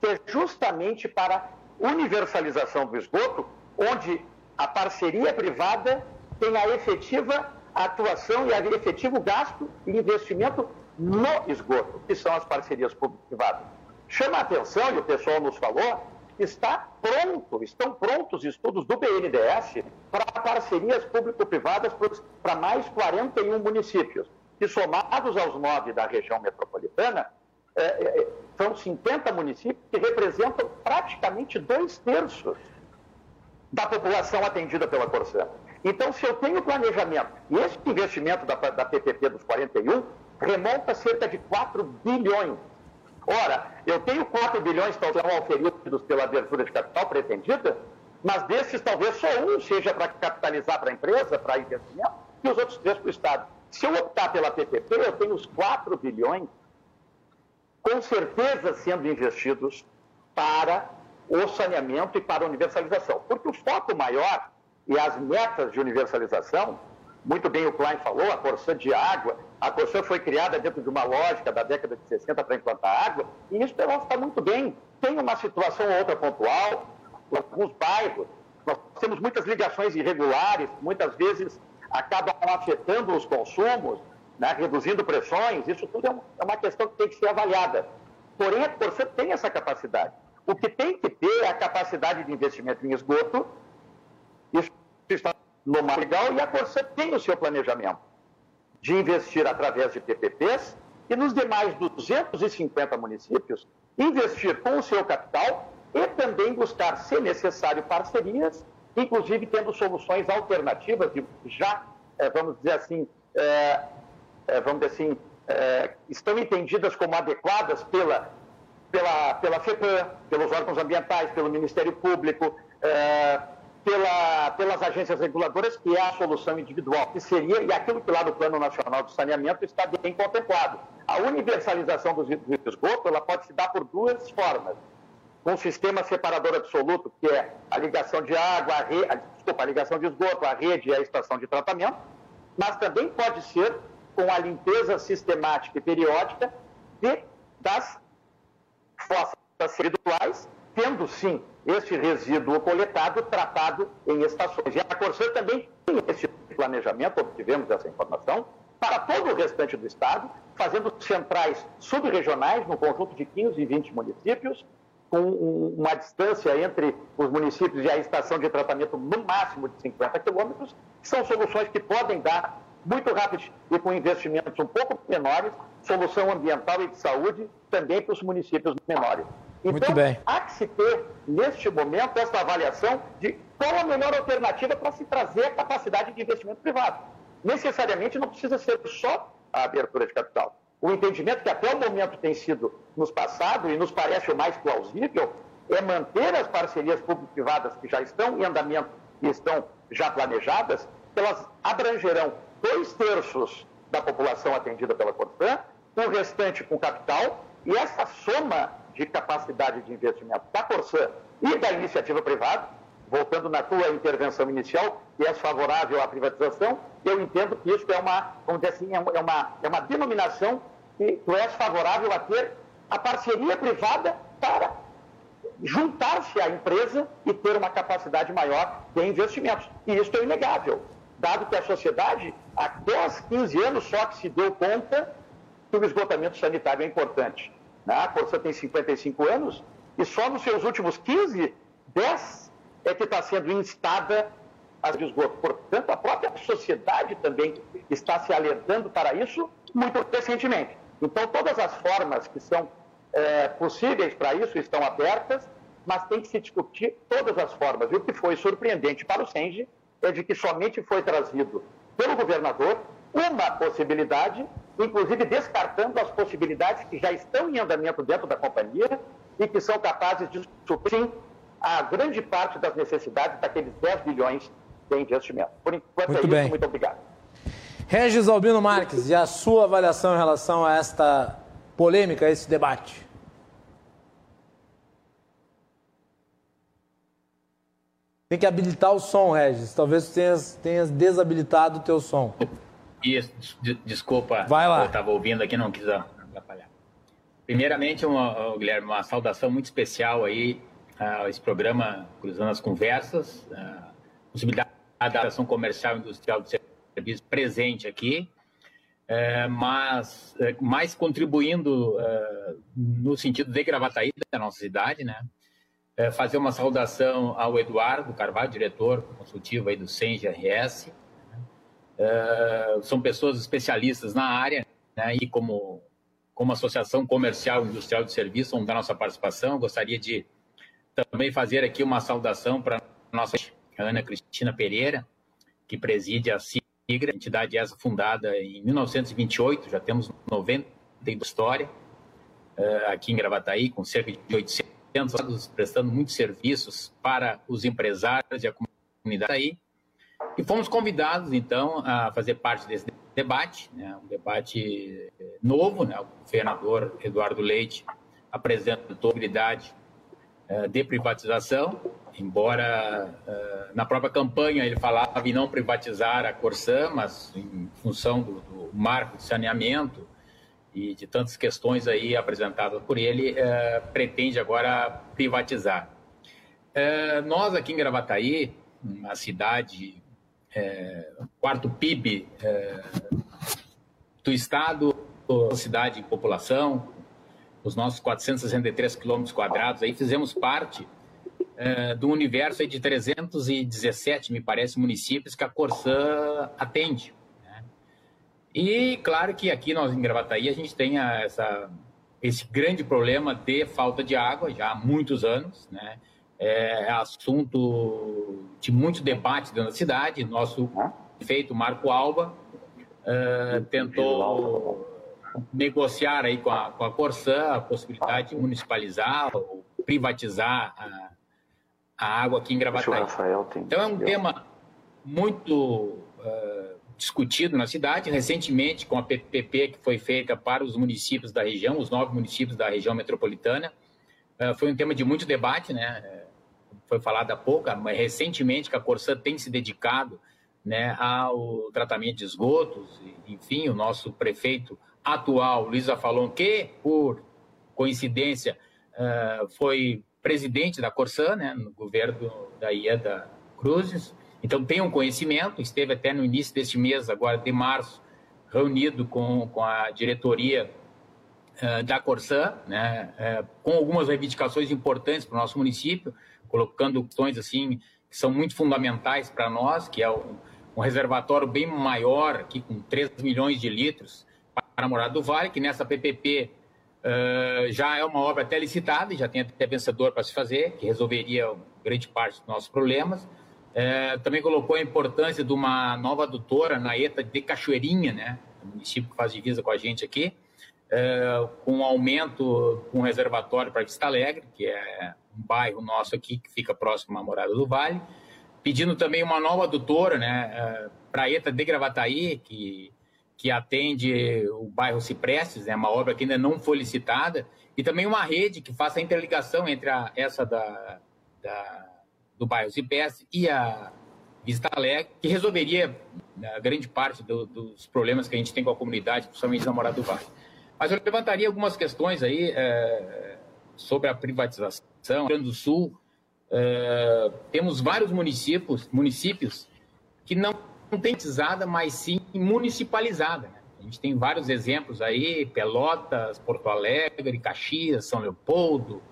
que é justamente para universalização do esgoto, onde a parceria privada tem a efetiva atuação e a efetivo gasto e investimento no esgoto, que são as parcerias público-privadas. Chama a atenção, e o pessoal nos falou, está pronto, estão prontos estudos do BNDES para parcerias público-privadas para mais 41 municípios, que somados aos nove da região metropolitana, é, é, são 50 municípios que representam praticamente dois terços da população atendida pela Corsã. Então, se eu tenho planejamento, e esse investimento da, da PPP dos 41 remonta a cerca de 4 bilhões. Ora, eu tenho 4 bilhões talvez oferidos pela abertura de capital pretendida, mas desses talvez só um seja para capitalizar para a empresa, para investimento, e os outros três para o Estado. Se eu optar pela PPP, eu tenho os 4 bilhões com certeza sendo investidos para o saneamento e para a universalização. Porque o foco maior e as metas de universalização, muito bem o Klein falou, a porção de água, a porção foi criada dentro de uma lógica da década de 60 para implantar água, e isso está muito bem. Tem uma situação ou outra pontual, alguns bairros, nós temos muitas ligações irregulares, muitas vezes acabam afetando os consumos, né, reduzindo pressões, isso tudo é, é uma questão que tem que ser avaliada. Porém, a Corsã tem essa capacidade. O que tem que ter é a capacidade de investimento em esgoto, isso está no mar legal, e a Corsã tem o seu planejamento de investir através de PPPs e nos demais 250 municípios, investir com o seu capital e também buscar, se necessário, parcerias, inclusive tendo soluções alternativas, já, eh, vamos dizer assim, é, é, vamos dizer assim, estão entendidas como adequadas pela, pela, pela FEPAM, pelos órgãos ambientais, pelo Ministério Público, pela, pelas agências reguladoras, que é a solução individual, que seria, e aquilo que lá no Plano Nacional de Saneamento está bem contemplado. A universalização do esgoto ela pode se dar por duas formas. Um sistema separador absoluto, que é a ligação de água, a, rede, desculpa, a ligação de esgoto, a rede e a estação de tratamento, mas também pode ser com a limpeza sistemática e periódica de, das fossas residuais, tendo sim este resíduo coletado tratado em estações. E a Corsã também tem esse planejamento, obtivemos essa informação, para todo o restante do Estado, fazendo centrais subregionais no conjunto de 15 e 20 municípios, com uma distância entre os municípios e a estação de tratamento no máximo de 50 quilômetros, são soluções que podem dar muito rápido e com investimentos um pouco menores, solução ambiental e de saúde também para os municípios menores. Então, há que se ter, neste momento, essa avaliação de qual a melhor alternativa para se trazer a capacidade de investimento privado. Necessariamente não precisa ser só a abertura de capital. O entendimento que até o momento tem sido nos passado e nos parece o mais plausível é manter as parcerias público-privadas que já estão em andamento e estão já planejadas, elas abrangerão dois terços da população atendida pela Corsã, o restante com capital, e essa soma de capacidade de investimento da Corsã e da iniciativa privada, voltando na tua intervenção inicial, que é favorável à privatização, eu entendo que isso é uma, vamos dizer assim, é uma, é uma denominação que tu és favorável a ter a parceria privada para juntar-se à empresa e ter uma capacidade maior de investimentos. E isso é inegável dado que a sociedade, há 10, 15 anos só que se deu conta que o esgotamento sanitário é importante. Né? A Corsa tem 55 anos e só nos seus últimos 15, 10 é que está sendo instada as de esgoto. Portanto, a própria sociedade também está se alertando para isso muito recentemente. Então, todas as formas que são é, possíveis para isso estão abertas, mas tem que se discutir todas as formas. E o que foi surpreendente para o Senge é de que somente foi trazido pelo governador uma possibilidade, inclusive descartando as possibilidades que já estão em andamento dentro da companhia e que são capazes de suprir a grande parte das necessidades daqueles 10 bilhões de investimento. Por enquanto muito é bem. isso, muito obrigado. Regis Albino Marques, e a sua avaliação em relação a esta polêmica esse debate? Tem que habilitar o som, Regis. Talvez tenhas, tenhas desabilitado o teu som. Isso, desculpa. Vai lá. Eu estava ouvindo aqui, não quis atrapalhar. Primeiramente, uma, Guilherme, uma saudação muito especial aí a esse programa Cruzando as Conversas, a possibilidade da ação comercial e industrial de serviços presente aqui, é, mas é, mais contribuindo é, no sentido de Gravataí, da nossa cidade, né? Fazer uma saudação ao Eduardo Carvalho, diretor consultivo aí do SEM-GRS. É, são pessoas especialistas na área, né? E como, como Associação Comercial Industrial de Serviços, vamos dar nossa participação. Gostaria de também fazer aqui uma saudação para nossa Ana Cristina Pereira, que preside a SIGRA, entidade essa fundada em 1928, já temos 90 de história, é, aqui em Gravataí, com cerca de 800 anos prestando muitos serviços para os empresários e a comunidade aí. E fomos convidados, então, a fazer parte desse debate, né, um debate eh, novo. Né, o governador Eduardo Leite apresentou a possibilidade uh, de privatização, embora uh, na própria campanha ele falava em não privatizar a Corsã, mas em função do, do marco de saneamento, e de tantas questões aí apresentadas por ele, pretende agora privatizar. Nós aqui em Gravataí, uma cidade, é, quarto PIB é, do estado, cidade em população, os nossos 463 quilômetros quadrados, aí fizemos parte é, do universo de 317, me parece, municípios que a Corsã atende. E claro que aqui nós em Gravataí a gente tem essa, esse grande problema de falta de água já há muitos anos, né? É assunto de muito debate dentro da cidade. Nosso prefeito Marco Alba uh, tentou negociar aí com a, com a Corsã a possibilidade de municipalizar ou privatizar a, a água aqui em Gravataí. Então é um tema muito uh, discutido na cidade. Recentemente, com a PPP que foi feita para os municípios da região, os nove municípios da região metropolitana, foi um tema de muito debate, né? Eh, foi falado há pouco, mas recentemente que a Corsã tem se dedicado né, ao tratamento de esgotos, enfim, o nosso prefeito atual, Luiz Afalon, que, por coincidência, eh, foi presidente da Corsã, né, no governo da Ieda Cruzes, então, tem um conhecimento, esteve até no início deste mês, agora de março, reunido com, com a diretoria uh, da Corsã, né, uh, com algumas reivindicações importantes para o nosso município, colocando questões assim que são muito fundamentais para nós, que é um, reservatório bem maior, aqui com 3 milhões de litros, para a Morada do Vale, que nessa PPP uh, já é uma obra até licitada já tem até vencedor para se fazer, que resolveria grande parte dos nossos problemas. É, também colocou a importância de uma nova adutora na ETA de Cachoeirinha, né? O município que faz divisa com a gente aqui, é, com um aumento, com um reservatório para Vista Alegre, que é um bairro nosso aqui que fica próximo à Morada do Vale, pedindo também uma nova adutora, né? É, para a ETA de Gravataí, que, que atende o bairro Ciprestes, né? Uma obra que ainda não foi licitada, e também uma rede que faça a interligação entre a, essa da, da do bairro Cipés e a Vista Alegre, que resolveria né, grande parte do, dos problemas que a gente tem com a comunidade, principalmente na Morada do Vale. Mas eu levantaria algumas questões aí é, sobre a privatização. No Rio Grande do Sul, é, temos vários municípios, municípios que não, não privatizada, mas sim municipalizada. Né? A gente tem vários exemplos aí, Pelotas, Porto Alegre, Caxias, São Leopoldo,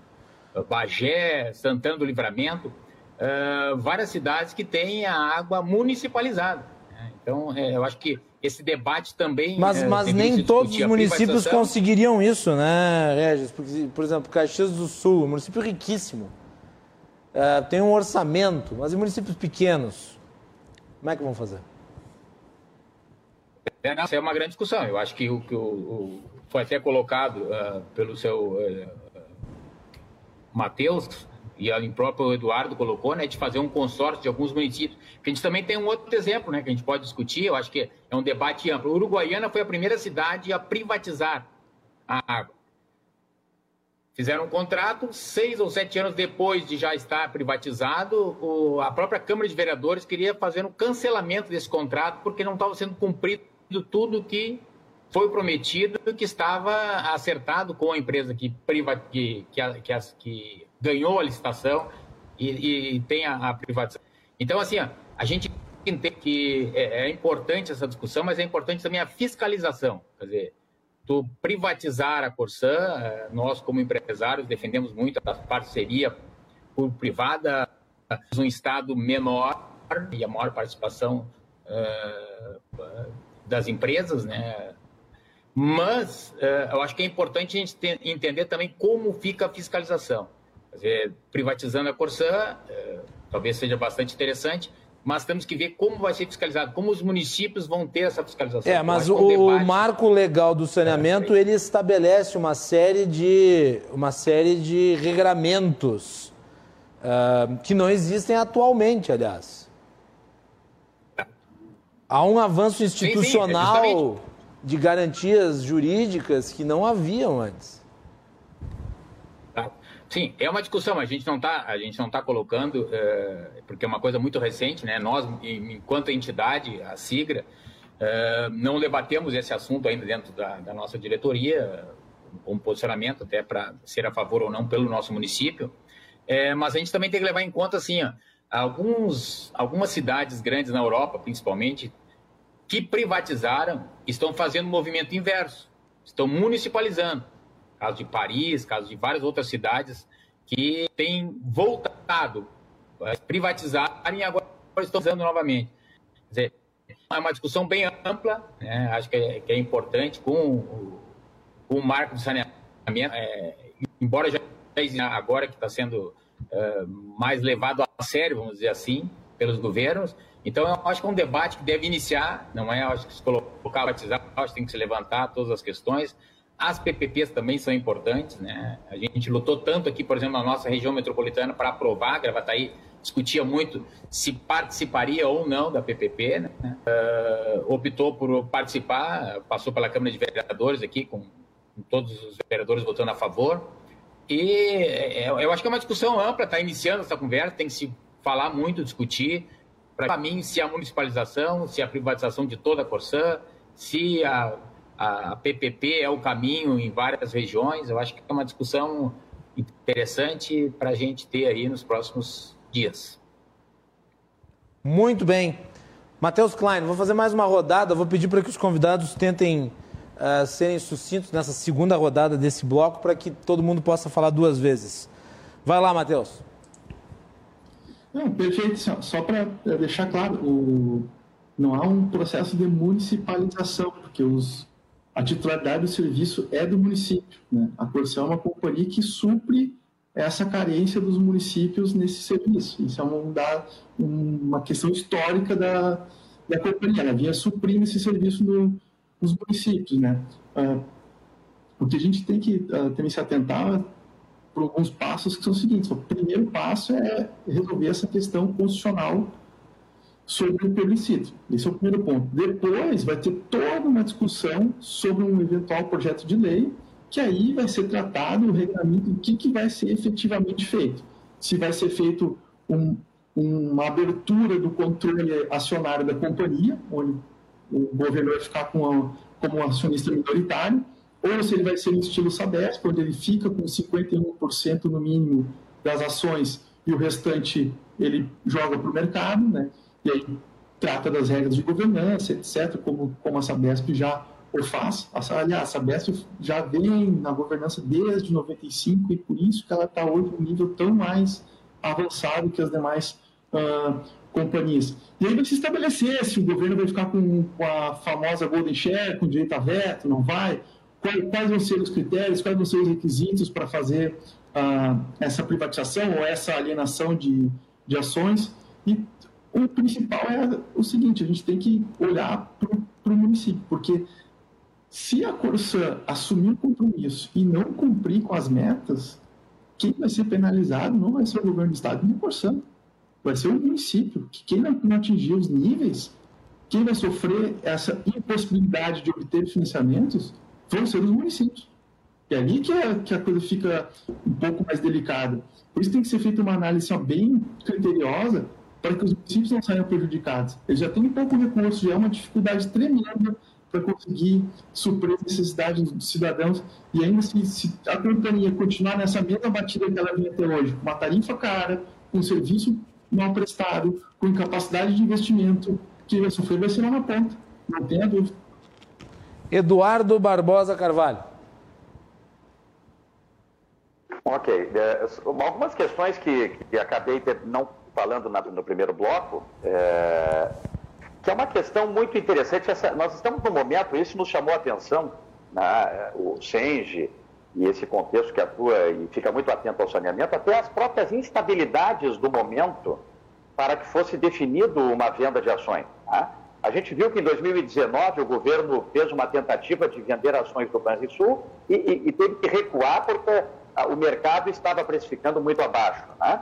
Bagé, Santana do Livramento, uh, várias cidades que têm a água municipalizada. Né? Então, eu acho que esse debate também. Mas, é, mas nem todos os municípios conseguiriam isso, né, Regis? Porque, por exemplo, Caxias do Sul, um município riquíssimo, uh, tem um orçamento, mas em municípios pequenos, como é que vão fazer? É, essa é uma grande discussão. Eu acho que o que o, o foi até colocado uh, pelo seu uh, Matheus, e o próprio Eduardo colocou, né, de fazer um consórcio de alguns municípios. a gente também tem um outro exemplo, né, que a gente pode discutir, eu acho que é um debate amplo. Uruguaiana foi a primeira cidade a privatizar a água. Fizeram um contrato, seis ou sete anos depois de já estar privatizado, o, a própria Câmara de Vereadores queria fazer um cancelamento desse contrato porque não estava sendo cumprido tudo que foi prometido, que estava acertado com a empresa que, priva, que, que, que, que ganhou a licitação e, e tem a, a, privatização. Então, assim, ó, a gente entende que é, é importante essa discussão, mas é importante também a fiscalização. Quer dizer, tu privatizar a Corsã, eh, nós como empresários defendemos muito a parceria privada, um estado menor e a maior participação uh, das empresas, né? Mas uh, eu acho que é importante a gente entender também como fica a fiscalização. Quer dizer, privatizando a Corsã, uh, talvez seja bastante interessante, mas temos que ver como vai ser fiscalizado, como os municípios vão ter essa fiscalização. É, mas o, o, marco legal do saneamento, é, ele estabelece uma série de, uma série de regramentos uh, que não existem atualmente, aliás. Há um avanço institucional sim, sim, de garantias jurídicas que não haviam antes. Sim, é uma discussão. A gente não está, tá colocando, uh, porque é uma coisa muito recente, né? Nós, enquanto entidade, a Sigra, uh, não debatemos esse assunto ainda dentro da, da nossa diretoria, um posicionamento até para ser a favor ou não pelo nosso município. É, mas a gente também tem que levar em conta, assim, ó, alguns, algumas cidades grandes na Europa, principalmente, que privatizaram, estão fazendo um movimento inverso, estão municipalizando caso de Paris, caso de várias outras cidades que têm voltado a privatizarem e agora estão usando novamente. Quer dizer, é uma discussão bem ampla, né? acho que é, que é, importante com com o marco de saneamento, é, embora já agora que está sendo é, mais levado a sério, vamos dizer assim, pelos governos. Então, eu acho que é um debate que deve iniciar, não é? Eu acho que se colocar, privatizar, acho que tem que se levantar todas as questões, as PPPs também são importantes, né? A gente lutou tanto aqui, por exemplo, na nossa região metropolitana para aprovar, Gravataí discutia muito se participaria ou não da PPP, né? Uh, optou por participar, passou pela Câmara de Vereadores aqui, com, todos os vereadores votando a favor. E é, eu acho que é uma discussão ampla, está iniciando essa conversa, tem que se falar muito, discutir, para mim, se a municipalização, se a privatização de toda a Corsã, se a a PPP é o caminho em várias regiões. Eu acho que é uma discussão interessante para a gente ter aí nos próximos dias. Muito bem. Matheus Klein, vou fazer mais uma rodada. Vou pedir para que os convidados tentem uh, serem sucintos nessa segunda rodada desse bloco para que todo mundo possa falar duas vezes. Vai lá, Matheus. Não, perfeito. Só para deixar claro, o... não há um processo de municipalização, porque os a titularidade do serviço é do município. Né? A Corsã é uma companhia que supre essa carência dos municípios nesse serviço. Isso é uma, uma questão histórica da, da companhia. Ela vinha suprindo esse serviço no, nos municípios. Né? Uh, o que a gente tem que uh, também se atentar por alguns passos que são os seguintes. O primeiro passo é resolver essa questão constitucional sobre o plebiscito. Esse é o primeiro ponto. Depois vai ter toda uma discussão sobre um eventual projeto de lei, que aí vai ser tratado o regulamento do que, que vai ser efetivamente feito. Se vai ser feito um, uma abertura do controle acionário da companhia, onde o governo vai ficar com a, como um acionista minoritário, ou se ele vai ser no estilo Sabesp, onde ele fica com 51% no mínimo das ações e o restante ele joga para o mercado, né? E aí trata das regras de governança, etc., como, como a Sabesp já o faz. Aliás, a Sabesp já vem na governança desde 95 e por isso que ela está hoje num nível tão mais avançado que as demais uh, companhias. E aí vai se estabelecer se o governo vai ficar com, com, a famosa Golden Share, com direito a veto, não vai, quais, quais vão ser os critérios, quais vão ser os requisitos para fazer uh, essa privatização ou essa alienação de, de ações. E o principal é o seguinte: a gente tem que olhar para o município, porque se a Corsã assumir um compromisso e não cumprir com as metas, quem vai ser penalizado não vai ser o governo do estado nem a Corsã, vai ser o município. Que quem não atingir os níveis, quem vai sofrer essa impossibilidade de obter financiamentos vão ser os municípios. É ali que a, que a coisa fica um pouco mais delicada. Por isso tem que ser feita uma análise bem criteriosa para que os municípios não saiam prejudicados. Eles já têm pouco recurso, já é uma dificuldade tremenda para conseguir suprir as necessidades dos cidadãos. E ainda se, se, a companhia continuar nessa mesma batida que ela vinha até hoje, com uma tarifa cara, com um serviço mal prestado, com incapacidade de investimento, que vai sofrer vai ser lá na ponta, não tenha dúvida. Eduardo Barbosa Carvalho. Ok. É, algumas questões que, que acabei não falando na, no primeiro bloco, é, que é uma questão muito interessante. Essa, nós estamos num momento, isso nos chamou a atenção, né, o Senge e esse contexto que atua e fica muito atento ao saneamento, até as próprias instabilidades do momento para que fosse definido uma venda de ações. Né? A gente viu que em 2019 o governo fez uma tentativa de vender ações do Banrisul e, e, e teve que recuar porque o mercado estava precificando muito abaixo. Né?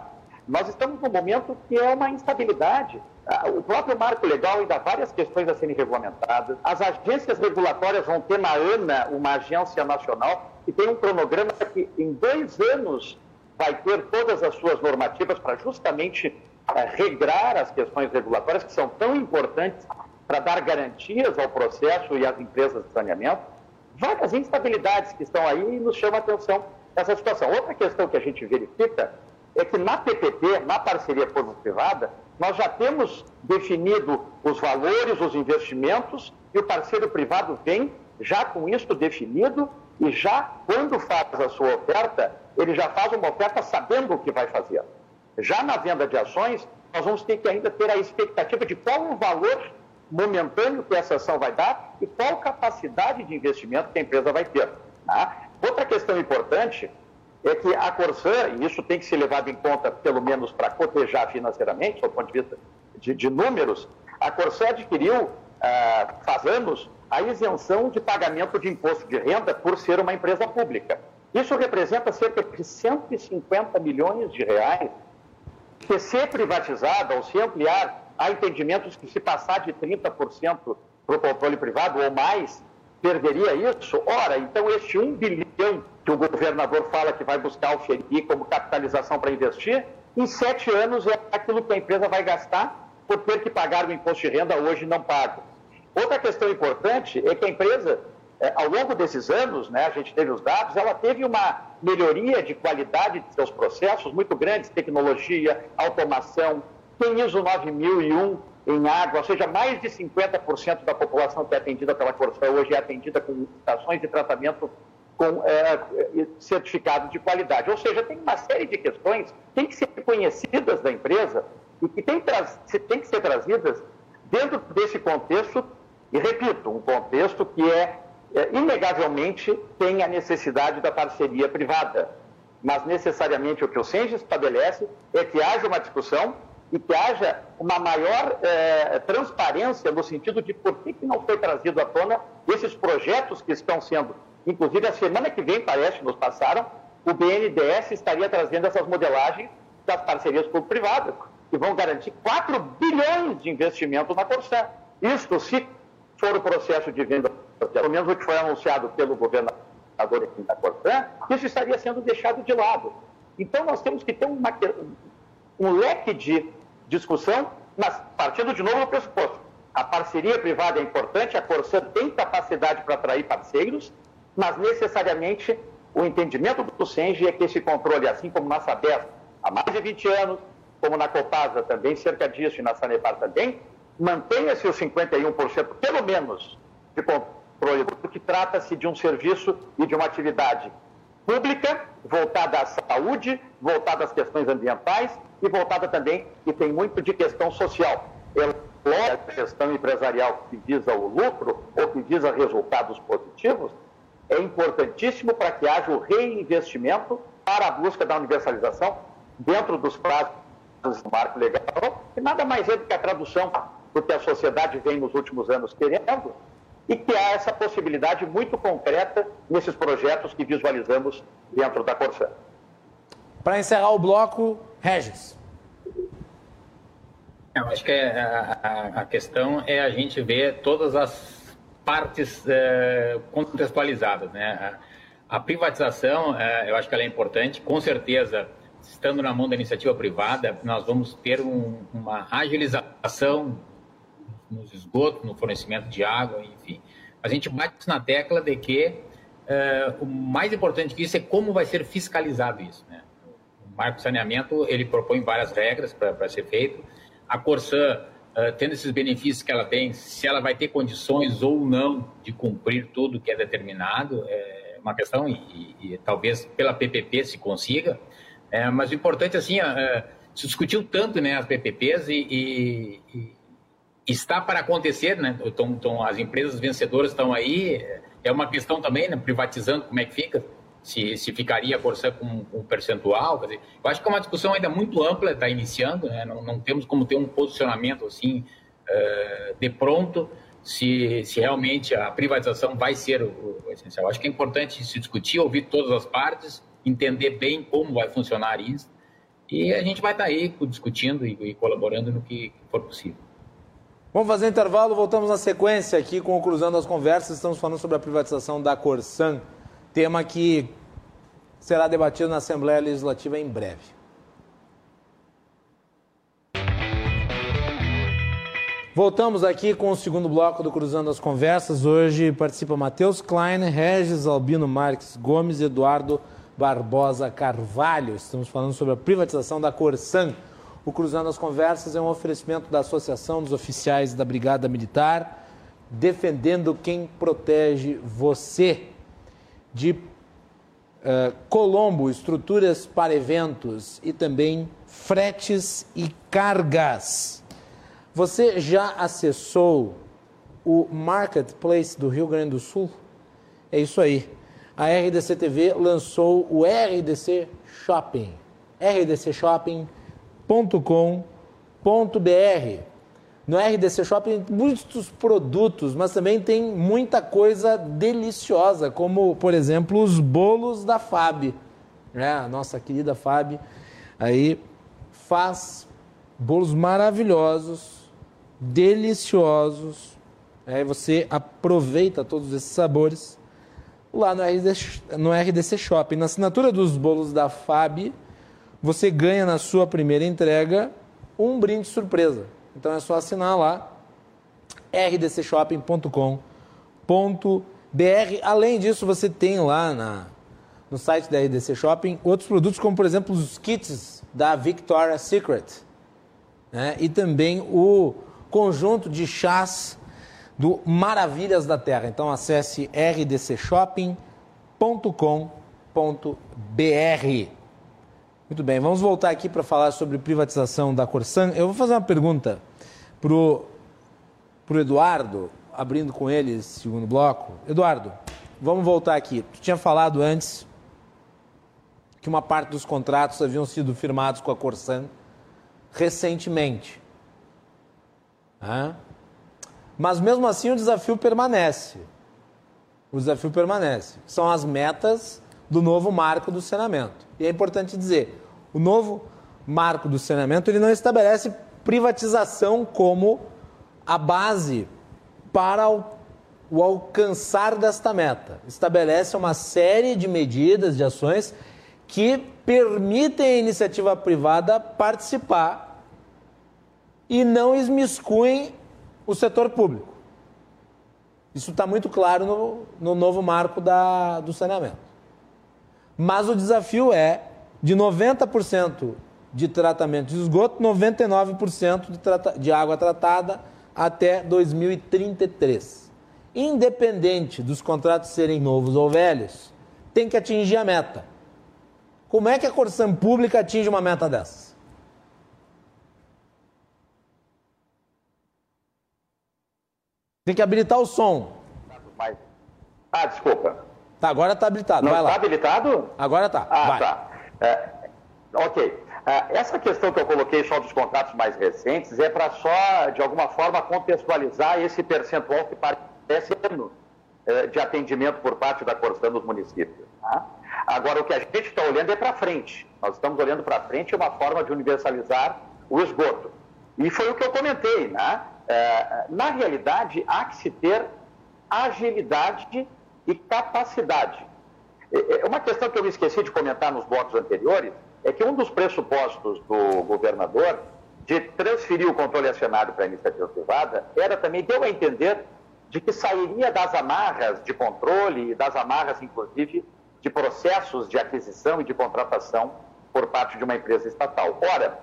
Nós estamos num momento que é uma instabilidade. Ah, o próprio marco legal ainda há várias questões a serem regulamentadas. As agências regulatórias vão ter na ANA uma agência nacional que tem um cronograma que em dois anos vai ter todas as suas normativas para justamente é, regrar as questões regulatórias que são tão importantes para dar garantias ao processo e às empresas de saneamento. Várias instabilidades que estão aí e nos chamam a atenção essa situação. Outra questão que a gente verifica é que na PPP, na parceria público-privada, nós já temos definido os valores, os investimentos, e o parceiro privado vem já com isso definido e já, quando faz a sua oferta, ele já faz uma oferta sabendo o que vai fazer. Já na venda de ações, nós vamos ter que ainda ter a expectativa de qual o valor momentâneo que essa ação vai dar e qual capacidade de investimento que a empresa vai ter. Tá? Outra questão importante é que a Corsã, e isso tem que ser levado em conta, pelo menos para cotejar financeiramente, do ponto de vista de, de números, a Corsã adquiriu, ah, faz anos, a isenção de pagamento de imposto de renda por ser uma empresa pública. Isso representa cerca de 150 milhões de reais que ser privatizada ou se ampliar, há entendimentos que se passar de 30% para o controle privado ou mais, perderia isso? Ora, então este 1 bilhão que o governador fala que vai buscar o FERI como capitalização para investir, em sete anos é aquilo que a empresa vai gastar por ter que pagar o imposto de renda hoje não pago. Outra questão importante é que a empresa, é, ao longo desses anos, né, a gente teve os dados, ela teve uma melhoria de qualidade de seus processos muito grandes, tecnologia, automação, tem ISO 9001 em água, ou seja, mais de 50% da população que é atendida pela Corsã hoje é atendida com estações de tratamento com é, certificado de qualidade. Ou seja, tem uma série de questões que têm que ser conhecidas da empresa e que têm, têm que ser trazidas dentro desse contexto, e repito, um contexto que é, é inegavelmente tem a necessidade da parceria privada. Mas necessariamente o que o SENGE estabelece é que haja uma discussão e que haja uma maior é, transparência no sentido de por que, que não foi trazido à tona esses projetos que estão sendo, inclusive a semana que vem, parece, nos passaram, o BNDES estaria trazendo essas modelagens das parcerias público-privadas, que vão garantir 4 bilhões de investimento na Corsã. Isto, se for o processo de venda, pelo menos o que foi anunciado pelo governador aqui da Corsã, isso estaria sendo deixado de lado. Então, nós temos que ter uma, um leque de discussão, mas partindo de novo do pressuposto. A parceria privada é importante, a Corsã tem capacidade para atrair parceiros, mas necessariamente o entendimento do Senge é que esse controle, assim como na Sabesp há mais de 20 anos, como na Copasa também, cerca disso, e na Sanepar também, mantenha-se os 51%, pelo menos, de controle, porque trata-se de um serviço e de uma atividade pública, voltada à saúde, voltada às questões ambientais e voltada também, e tem muito de questão social. É a questão empresarial que visa o lucro ou que visa resultados positivos, é importantíssimo para que haja o reinvestimento para a busca da universalização dentro dos prazos do marco legal, que nada mais é do que a tradução do que a sociedade vem nos últimos anos querendo, e que há essa possibilidade muito concreta nesses projetos que visualizamos dentro da Corsã. Para encerrar o bloco, Regis. Eu acho que é, a, questão é a gente ver todas as partes é, contextualizadas, né? A privatização, eu acho que ela é importante, com certeza estando na mão da iniciativa privada, nós vamos ter um, uma agilização nos esgotos, no fornecimento de água, enfim. A gente bate na tecla de que uh, o mais importante que isso é como vai ser fiscalizado isso. Né? O marco saneamento ele propõe várias regras para ser feito. A Corsã, uh, tendo esses benefícios que ela tem, se ela vai ter condições ou não de cumprir tudo que é determinado, é uma questão e, e, e talvez pela PPP se consiga. É, mas o importante, assim, é, se discutiu tanto né, as PPPs e, e está para acontecer, né? Então, então, as empresas vencedoras estão aí. É uma questão também, né? Privatizando, como é que fica? Se, se ficaria a Corsã com, um percentual? Dizer, eu acho que é uma discussão ainda muito ampla, está iniciando, né? Não, não, temos como ter um posicionamento assim uh, de pronto se, se realmente a privatização vai ser o, o essencial. Acho que é importante se discutir, ouvir todas as partes entender bem como vai funcionar isso. E a gente vai estar aí discutindo e, colaborando no que for possível. Vamos fazer intervalo, voltamos na sequência aqui com o Cruzando as Conversas. Estamos falando sobre a privatização da Corsan, tema que será debatido na Assembleia Legislativa em breve. Voltamos aqui com o segundo bloco do Cruzando as Conversas. Hoje participa Matheus Klein, Regis Albino Marques Gomes, Eduardo Barbosa Carvalho. Estamos falando sobre a privatização da Corsan. O Cruzando as Conversas é um oferecimento da Associação dos Oficiais da Brigada Militar, defendendo quem protege você. De uh, Colombo, estruturas para eventos e também fretes e cargas. Você já acessou o Marketplace do Rio Grande do Sul? É isso aí a RDC TV lançou o RDC Shopping. rdcshopping.com.br. No RDC Shopping muitos produtos, mas também tem muita coisa deliciosa, como, por exemplo, os bolos da Fab. É, a nossa querida Fab aí faz bolos maravilhosos, deliciosos. Aí você aproveita todos esses sabores lá no RDC, no RDC Shopping. Na assinatura dos bolos da FAB, você ganha na sua primeira entrega um brinde surpresa. Então é só assinar lá rdcshopping.com.br. Além disso, você tem lá na, no site da RDC Shopping outros produtos, como por exemplo os kits da Victoria's Secret né? e também o conjunto de chás do Maravilhas da Terra. Então acesse rdcshopping.com.br. Muito bem, vamos voltar aqui para falar sobre privatização da Corsan. Eu vou fazer uma pergunta para o Eduardo, abrindo com ele esse segundo bloco. Eduardo, vamos voltar aqui. Tu tinha falado antes que uma parte dos contratos haviam sido firmados com a Corsan recentemente. Ah? Mas mesmo assim o desafio permanece. O desafio permanece. São as metas do novo marco do saneamento. E é importante dizer, o novo marco do saneamento ele não estabelece privatização como a base para o, alcançar desta meta. Estabelece uma série de medidas, de ações que permitem a iniciativa privada participar e não esmiscuem o setor público. Isso está muito claro no, no novo marco da, do saneamento. Mas o desafio é de 90% de tratamento de esgoto, 99% de, de água tratada até 2033. Independente dos contratos serem novos ou velhos, tem que atingir a meta. Como é que a Corção Pública atinge uma meta dessas? Tem que habilitar o som. Ah, desculpa. Tá, agora está habilitado. Não. Está habilitado? Agora está. Ah, vai. tá. É, ok. É, essa questão que eu coloquei só dos contratos mais recentes é para só, de alguma forma, contextualizar esse percentual que parece é, de atendimento por parte da Corsã dos municípios. Tá? Agora, o que a gente está olhando é para frente. Nós estamos olhando para frente uma forma de universalizar o esgoto. E foi o que eu comentei, né? É, na realidade, há que se ter agilidade e capacidade. É, é uma questão que eu me esqueci de comentar nos blocos anteriores é que um dos pressupostos do governador de transferir o controle acionário para a iniciativa privada era também, deu a entender, de que sairia das amarras de controle e das amarras, inclusive, de processos de aquisição e de contratação por parte de uma empresa estatal. Ora,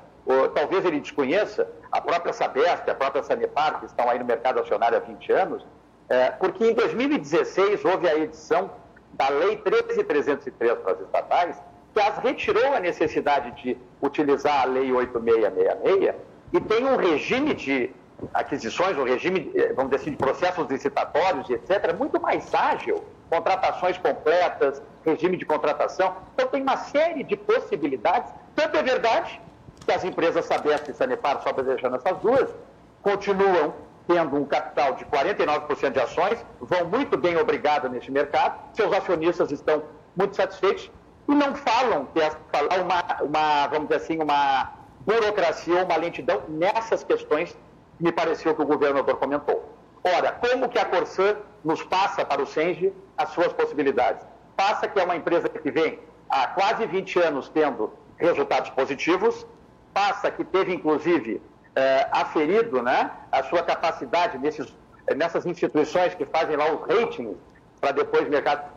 talvez ele desconheça a própria Sabesp, a própria Sanepar, que estão aí no mercado acionário há 20 anos, é, porque em 2016 houve a edição da Lei 13.303 para as estatais, que as retirou a necessidade de utilizar a Lei 8666 e tem um regime de aquisições, um regime, eh, vamos dizer assim, de processos licitatórios etc., muito mais ágil, contratações completas, regime de contratação. Então, tem uma série de possibilidades. Tanto é verdade que as empresas Sabesp e Sanepar, só deixando essas duas, continuam tendo um capital de 49% de ações, vão muito bem obrigado nesse mercado, seus acionistas estão muito satisfeitos e não falam que há uma, uma, vamos dizer assim, uma burocracia uma lentidão nessas questões que me pareceu que o governador comentou. Ora, como que a Corsã nos passa para o Senge as suas possibilidades? Passa que é uma empresa que vem há quase 20 anos tendo resultados positivos, passa que teve, inclusive, é, aferido né, a sua capacidade nesses, nessas instituições que fazem lá os ratings para depois mercado,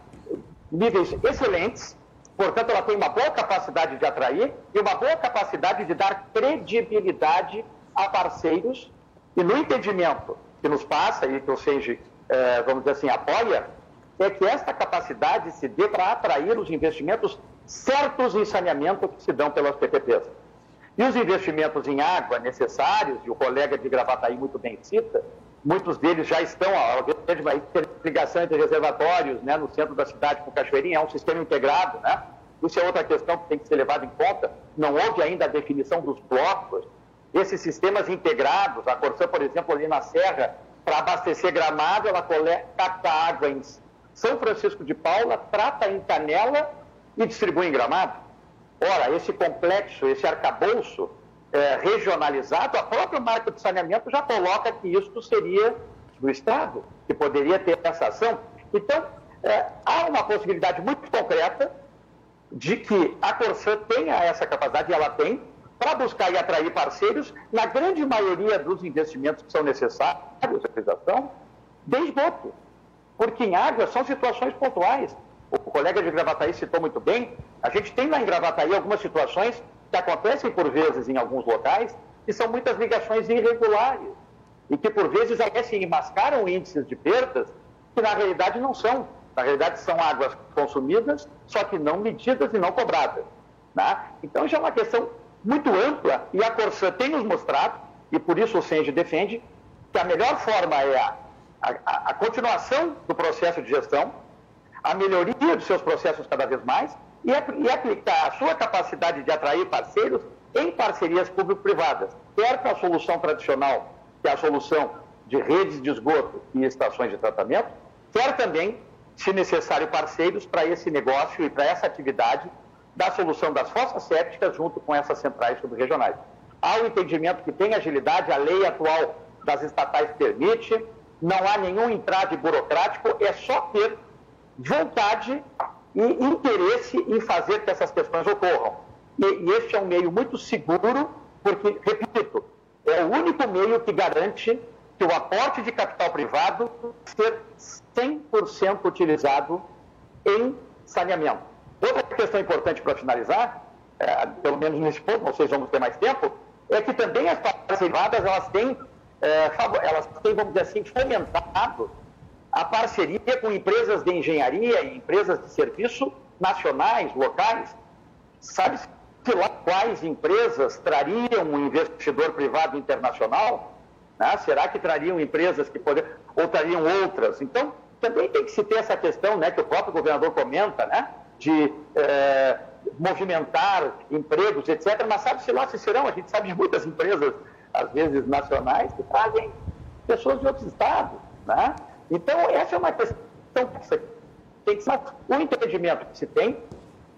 níveis excelentes, portanto, ela tem uma boa capacidade de atrair e uma boa capacidade de dar credibilidade a parceiros e no entendimento que nos passa e que o SENGE, é, vamos dizer assim, apoia, é que esta capacidade se dê para atrair os investimentos certos em saneamento que se dão pelas PPPs. E os investimentos em água necessários, e o colega de Gravataí muito bem cita, muitos deles já estão, a ligação entre reservatórios né, no centro da cidade com Cachoeirinha, é um sistema integrado, né? Isso é outra questão que tem que ser levada em conta. Não houve ainda a definição dos blocos. Esses sistemas integrados, a Corsã, por exemplo, ali na Serra, para abastecer Gramado, ela capta água em São Francisco de Paula, trata em Canela e distribui em Gramado. Ora, esse complexo, esse arcabouço é, regionalizado, a própria marca de saneamento já coloca que isso seria do Estado, que poderia ter essa ação. Então, é, há uma possibilidade muito concreta de que a Corsã tenha essa capacidade, e ela tem, para buscar e atrair parceiros na grande maioria dos investimentos que são necessários, realização, de esgoto. Porque em água são situações pontuais o colega de Gravataí citou muito bem, a gente tem lá em Gravataí algumas situações que acontecem por vezes em alguns locais, que são muitas ligações irregulares, e que por vezes aparecem e mascaram índices de perdas que na realidade não são. Na realidade são águas consumidas, só que não medidas e não cobradas. Né? Então já é uma questão muito ampla e a Corsã tem nos mostrado, e por isso o Senge defende, que a melhor forma é a, a, a continuação do processo de gestão, a melhoria dos seus processos cada vez mais e, e aplicar a sua capacidade de atrair parceiros em parcerias público-privadas, quer com a solução tradicional, que é a solução de redes de esgoto e estações de tratamento, quer também, se necessário, parceiros para esse negócio e para essa atividade da solução das fossas sépticas junto com essas centrais subregionais. Há o entendimento que tem agilidade, a lei atual das estatais permite, não há nenhum entrave burocrático, é só ter vontade e interesse em fazer que essas questões ocorram. E, e este é um meio muito seguro, porque, repito, é o único meio que garante que o aporte de capital privado ser 100% utilizado em saneamento. Outra questão importante para finalizar, é, pelo menos nesse ponto, não sei se vamos ter mais tempo, é que também as parcerias privadas elas têm, é, elas têm, vamos dizer assim, fomentado a parceria com empresas de engenharia e empresas de serviço nacionais, locais. Sabe-se lá quais empresas trariam um investidor privado internacional? Né? Será que trariam empresas que poderiam, ou trariam outras? Então, também tem que se ter essa questão, né, que o próprio governador comenta, né, de é, movimentar empregos, etc. Mas sabe-se lá se serão, a gente sabe de muitas empresas, às vezes nacionais, que trazem pessoas de outros estados, né? Então, essa é uma questão que tem que ser o entendimento que se tem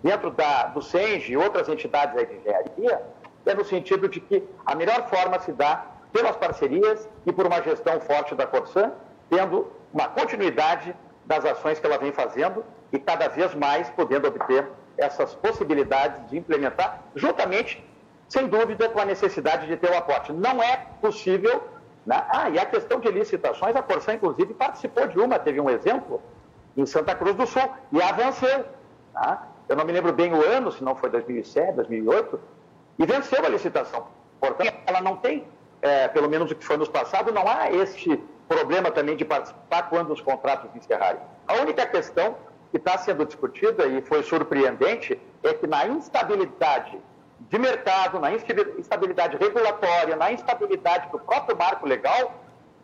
dentro da, do SENGE e outras entidades de engenharia é no sentido de que a melhor forma se dá pelas parcerias e por uma gestão forte da Corsã, tendo uma continuidade das ações que ela vem fazendo e cada vez mais podendo obter essas possibilidades de implementar, juntamente, sem dúvida, com a necessidade de ter o aporte. Não é possível. Né? Ah, e a questão de licitações, a Corsã, inclusive, participou de uma, teve um exemplo em Santa Cruz do Sul, e a venceu. Tá? Eu não me lembro bem o ano, se não foi 2007, 2008, e venceu a licitação. Portanto, ela não tem, é, pelo menos o que foi nos passado, não há este problema também de participar quando os contratos encerrarem. A única questão que está sendo discutida e foi surpreendente é que na instabilidade de mercado, na instabilidade regulatória, na instabilidade do próprio marco legal,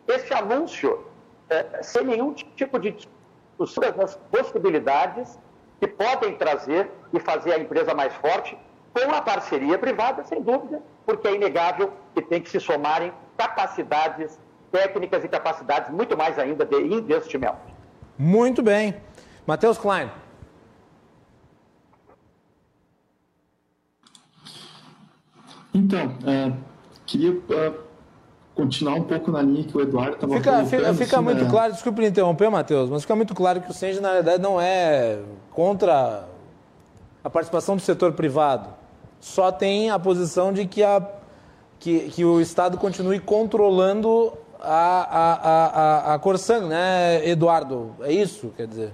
esse anúncio, é, sem nenhum tipo de discussão das possibilidades que podem trazer e fazer a empresa mais forte com a parceria privada, sem dúvida, porque é inegável que tem que se somarem capacidades técnicas e capacidades muito mais ainda de investimento. Muito bem. Matheus Klein. Então, é, queria é, continuar um pouco na linha que o Eduardo estava Fica, fica, fica assim, muito né? claro, desculpe interromper, Matheus, mas fica muito claro que o Senge, na verdade, não é contra a participação do setor privado. Só tem a posição de que, a, que, que o Estado continue controlando a, a, a, a Corsan, né, Eduardo? É isso, quer dizer?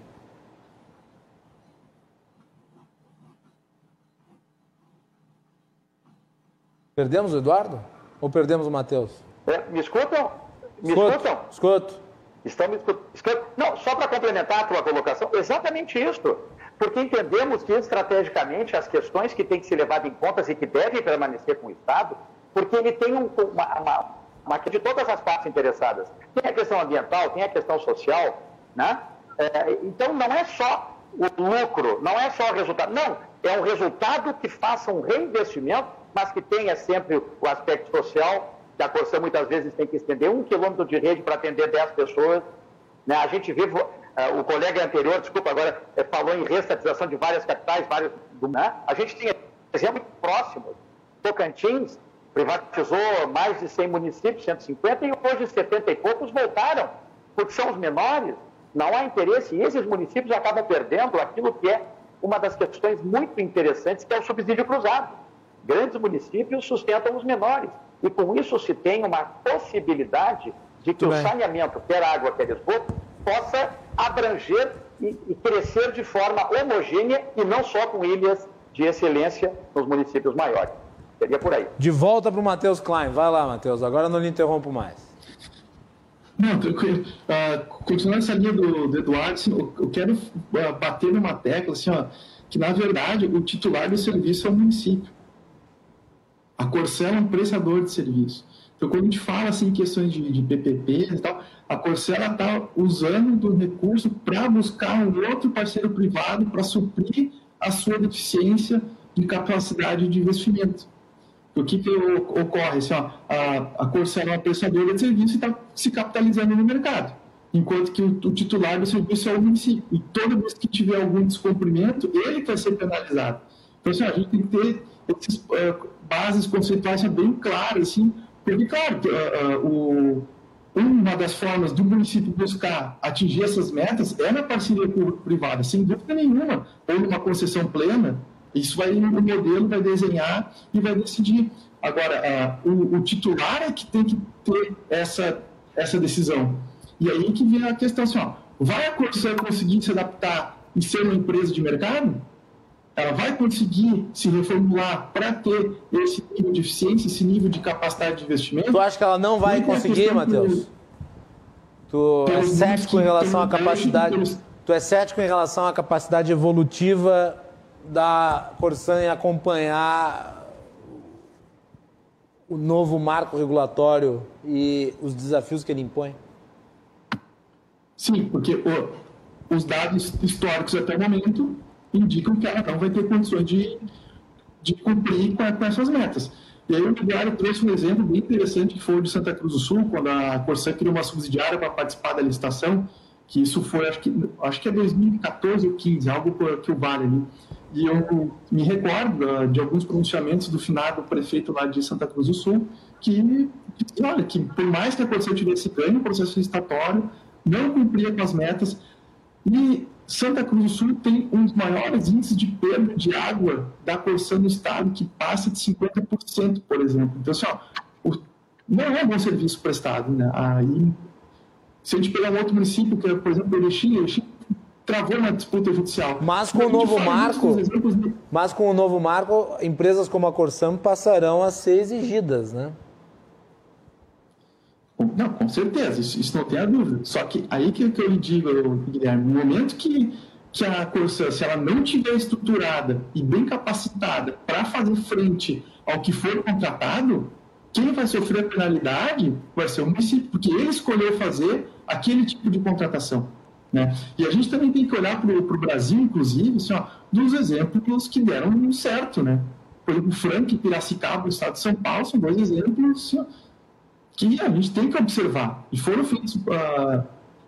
Perdemos o Eduardo? Ou perdemos o Matheus? É, me escutam? Me escuto, escutam? Escuto. Estão me escutando? Não, só para complementar a tua colocação, exatamente isso. Porque entendemos que estrategicamente as questões que têm que ser levadas em conta e que devem permanecer com o Estado, porque ele tem um, uma, uma, uma de todas as partes interessadas. Tem a questão ambiental, tem a questão social, né? É, então não é só o lucro, não é só o resultado. Não, é um resultado que faça um reinvestimento, mas que tenha sempre o aspecto social, que a Corsã muitas vezes tem que estender um quilômetro de rede para atender 10 pessoas. Né? A gente vive, uh, o colega anterior, desculpa, agora uh, falou em restatização de várias capitais, vários, né? a gente tinha exemplos próximos. Tocantins privatizou mais de 100 municípios, 150, e hoje 70 e poucos voltaram, porque são os menores, não há interesse, e esses municípios acabam perdendo aquilo que é uma das questões muito interessantes, que é o subsídio cruzado. Grandes municípios sustentam os menores, e com isso se tem uma possibilidade de que Muito o bem. saneamento, quer água, quer esgoto, possa abranger e, e crescer de forma homogênea e não só com ilhas de excelência nos municípios maiores. Seria por aí. De volta para o Matheus Klein. Vai lá, Matheus. Agora não lhe interrompo mais. Não, tranquilo. Uh, continuando essa linha do, do Eduardo, assim, eu, eu, quero uh, bater numa tecla assim, ó, que, na verdade, o titular do serviço é o município. A Corsã é um prestador de serviço. Então, quando a gente fala assim, em questões de, de PPP e tal, a Corsã está usando do recurso para buscar um outro parceiro privado para suprir a sua deficiência de capacidade de investimento. O que, que ocorre? Assim, ó, a, a é uma prestadora de serviço e está se capitalizando no mercado, enquanto que o, o, titular do serviço é o município. E toda vez que tiver algum descumprimento, ele vai ser penalizado. Então, assim, a gente tem que ter essas uh, bases conceituais bem claras, assim, porque, claro, uh, o, uma das formas do município buscar atingir essas metas é na parceria público-privada, sem dúvida nenhuma, ou numa concessão plena, isso vai, o modelo vai desenhar e vai decidir. Agora, uh, o, o, titular é que tem que ter essa, essa decisão. E aí que vem a questão assim, ó, vai a Corsair conseguir se adaptar e ser uma empresa de mercado? Ela vai conseguir se reformular para ter esse nível de eficiência, esse nível de capacidade de investimento? Tu acha que ela não vai conseguir, Matheus? Tu é cético em relação à capacidade... Tu é cético em relação à capacidade evolutiva da Corsan em acompanhar o novo marco regulatório e os desafios que ele impõe? Sim, porque os dados históricos até o momento indicam que ela não vai ter condições de, de cumprir com, com essas metas. E aí o Eduardo trouxe um exemplo bem interessante que foi o de Santa Cruz do Sul, quando a Corsan criou uma subsidiária para participar da licitação, que isso foi, acho que, acho que é 2014 ou 15, algo que o vale ali. E eu me recordo uh, de alguns pronunciamentos do finado prefeito lá de Santa Cruz do Sul, que, que olha, que por mais que a Corsair tivesse ganho o processo licitatório, não cumpria com as metas, E Santa Cruz do Sul tem um dos maiores índices de perda de água da Corsã no estado, que passa de 50%, por exemplo. Então, assim, ó, o, não é um bom serviço prestado. Né? Aí, se a gente pegar um outro município, que é, por exemplo, Erechim, Erechim travou uma disputa judicial. Mas com o novo marco, mas com o novo marco, empresas como a Corsam passarão a ser exigidas, né? Não, com certeza, isso, isso não tem a dúvida. Só que aí que, que eu lhe digo, Guilherme, no momento que, que a Corsã, se ela não tiver estruturada e bem capacitada para fazer frente ao que for contratado, quem vai sofrer a penalidade vai ser o município, porque ele escolheu fazer aquele tipo de contratação. Né? E a gente também tem que olhar para o Brasil, inclusive, assim, ó, dos exemplos que deram certo. Né? Por exemplo, Frank e Piracicaba, o estado de São Paulo, são dois exemplos assim, que a gente tem que observar. E foram feitas uh,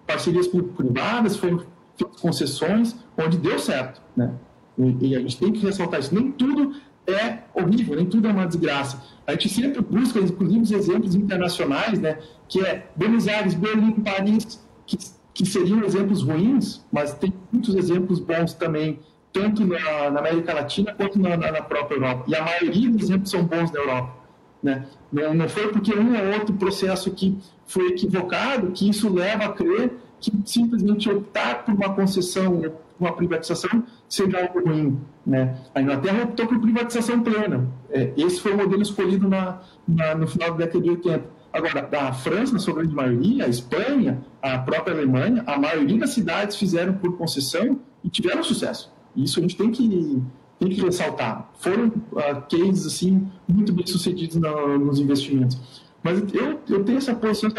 parcerias privadas, foram feitas concessões, onde deu certo. Né? E, e, a gente tem que ressaltar isso. Nem tudo é horrível, nem tudo é uma desgraça. A gente sempre busca, inclusive, os exemplos internacionais, né? que é Buenos Aires, Berlim, Paris, que que seriam exemplos ruins, mas tem muitos exemplos bons também, tanto na, na América Latina quanto na, na, própria Europa. E a maioria dos exemplos são bons na Europa. Né? Não, foi porque um ou outro processo que foi equivocado que isso leva a crer que simplesmente optar por uma concessão, uma privatização, seja algo ruim. Né? A Inglaterra optou por privatização plena. É, esse foi o modelo escolhido na, na, no final da década de 80. Agora, a França, na sua grande maioria, a Espanha, a própria Alemanha, a maioria das cidades fizeram por concessão e tiveram sucesso. Isso a gente tem que, tem que ressaltar. Foram uh, cases assim, muito bem sucedidos no, nos investimentos. Mas eu, eu tenho essa posição,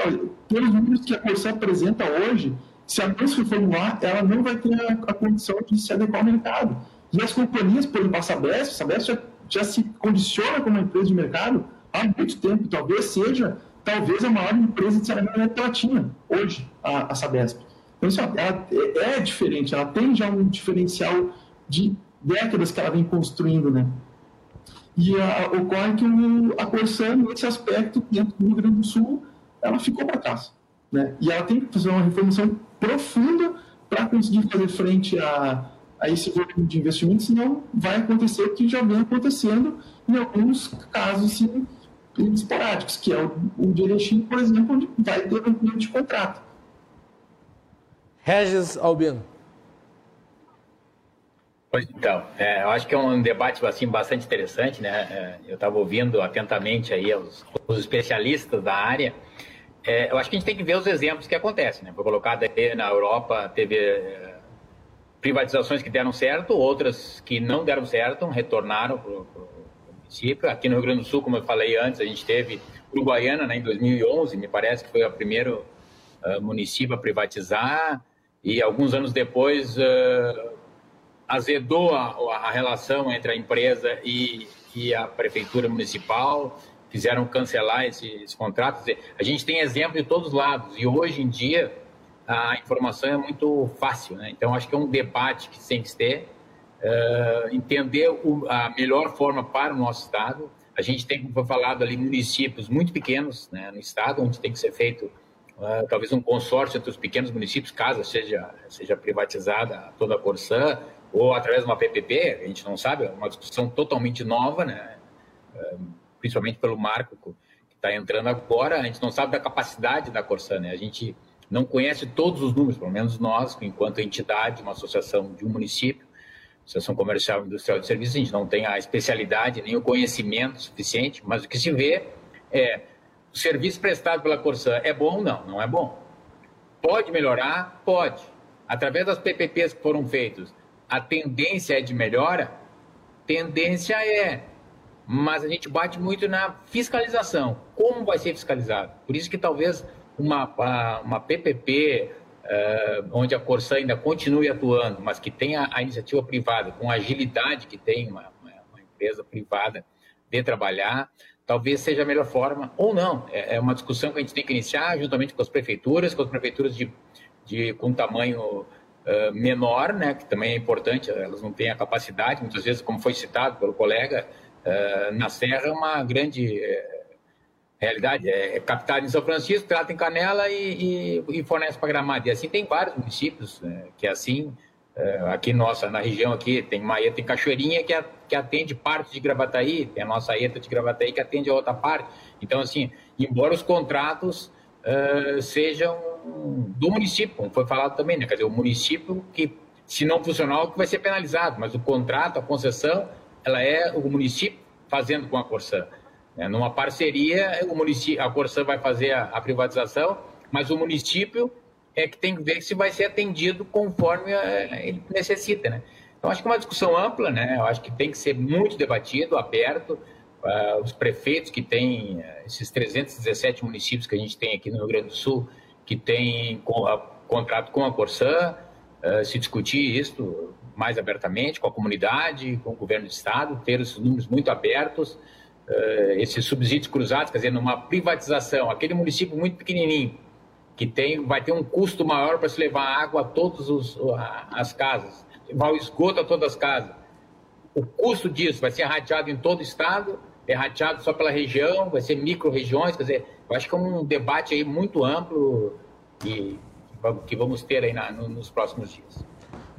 pelos números que a Corsã apresenta hoje, se a se reformular, ela não vai ter a, a, condição de se adequar ao mercado. E as companhias, por exemplo, a Sabesp, a Sabesp já, já se condiciona como uma empresa de mercado há muito tempo, talvez seja talvez a maior empresa de saneamento da América Latina, hoje, a, a Sabesp. Então, assim, ela é, é diferente, ela tem já um diferencial de décadas que ela vem construindo, né? E a, ocorre que a Corsã, nesse aspecto, dentro do Rio Grande do Sul, ela ficou para trás. Né? E ela tem que fazer uma reformulação profunda para conseguir fazer frente a, a esse volume de investimentos, senão vai acontecer o que já vem acontecendo em alguns casos, assim, esporádicos, que é o, o por exemplo, onde vai ter rompimento de contrato. Regis Albino. Pois então, é, eu acho que é um debate assim, bastante interessante, né? É, eu estava ouvindo atentamente aí os, os especialistas da área. É, eu acho que a gente tem que ver os exemplos que acontecem, né? Foi colocado aí na Europa, teve é, privatizações que deram certo, outras que não deram certo, retornaram para município. Aqui no Rio Grande do Sul, como eu falei antes, a gente teve Uruguaiana né, em 2011, me parece que foi o primeiro uh, município a privatizar, e alguns anos depois uh, azedou a, a, relação entre a empresa e, e, a prefeitura municipal, fizeram cancelar esses contratos. A gente tem exemplo de todos os lados, e hoje em dia a informação é muito fácil, né? então acho que é um debate que tem que ter uh, entender o, a melhor forma para o nosso estado. A gente tem, como foi falado ali, municípios muito pequenos né, no estado, onde tem que ser feito uh, talvez um consórcio entre os pequenos municípios, caso seja, seja privatizada toda a Corsã, ou através de uma PPP, a gente não sabe, é uma discussão totalmente nova, né, uh, principalmente pelo marco que está entrando agora, a gente não sabe da capacidade da Corsã, né, a gente não conhece todos os números, pelo menos nós, enquanto entidade, uma associação de um município, Associação Comercial Industrial de Serviços, a gente não tem a especialidade nem o conhecimento suficiente, mas o que se vê é o serviço prestado pela Corsã é bom? Não, não é bom. Pode melhorar? Pode. Através das PPPs que foram feitos, a tendência é de melhora? Tendência é. Mas a gente bate muito na fiscalização. Como vai ser fiscalizado? Por isso que talvez uma, uma PPP uh, onde a Corsã ainda continue atuando, mas que tenha a iniciativa privada, com a agilidade que tem uma, uma, uma empresa privada de trabalhar, talvez seja a melhor forma, ou não. É, é, uma discussão que a gente tem que iniciar juntamente com as prefeituras, com as prefeituras de, de com tamanho menor, né, que também é importante, elas não têm a capacidade, muitas vezes, como foi citado pelo colega, uh, na Serra é uma grande realidade é, é captado em São Francisco, trata em Canela e, e, e fornece para Gramado. E assim tem vários municípios né, que é assim, aqui nossa, na região aqui, tem Maeta e Cachoeirinha que, a, que atende parte de Gravataí, tem a nossa ETA de Gravataí que atende a outra parte. Então, assim, embora os contratos uh, sejam do município, como foi falado também, né? Quer dizer, o município que, se não funcionar, vai ser penalizado, mas o contrato, a concessão, ela é o município fazendo com a Corsã. É, numa parceria, o município, a Corsã vai fazer a, a, privatização, mas o município é que tem que ver se vai ser atendido conforme a, é, ele necessita, né? Então, acho que é uma discussão ampla, né? Eu acho que tem que ser muito debatido, aberto. Uh, os prefeitos que têm uh, esses 317 municípios que a gente tem aqui no Rio Grande do Sul, que uh, contrato com a Corsã, uh, se discutir isso mais abertamente com a comunidade, com o governo do Estado, ter esses números muito abertos, uh, esses subsídios cruzados, quer dizer, numa privatização, aquele município muito pequenininho, que tem, vai ter um custo maior para se levar água a todas as casas, levar o esgoto a todas as casas. O custo disso vai ser rateado em todo o Estado, é rateado só pela região, vai ser micro-regiões, quer dizer, eu acho que é um debate aí muito amplo e que vamos ter aí na, nos próximos dias.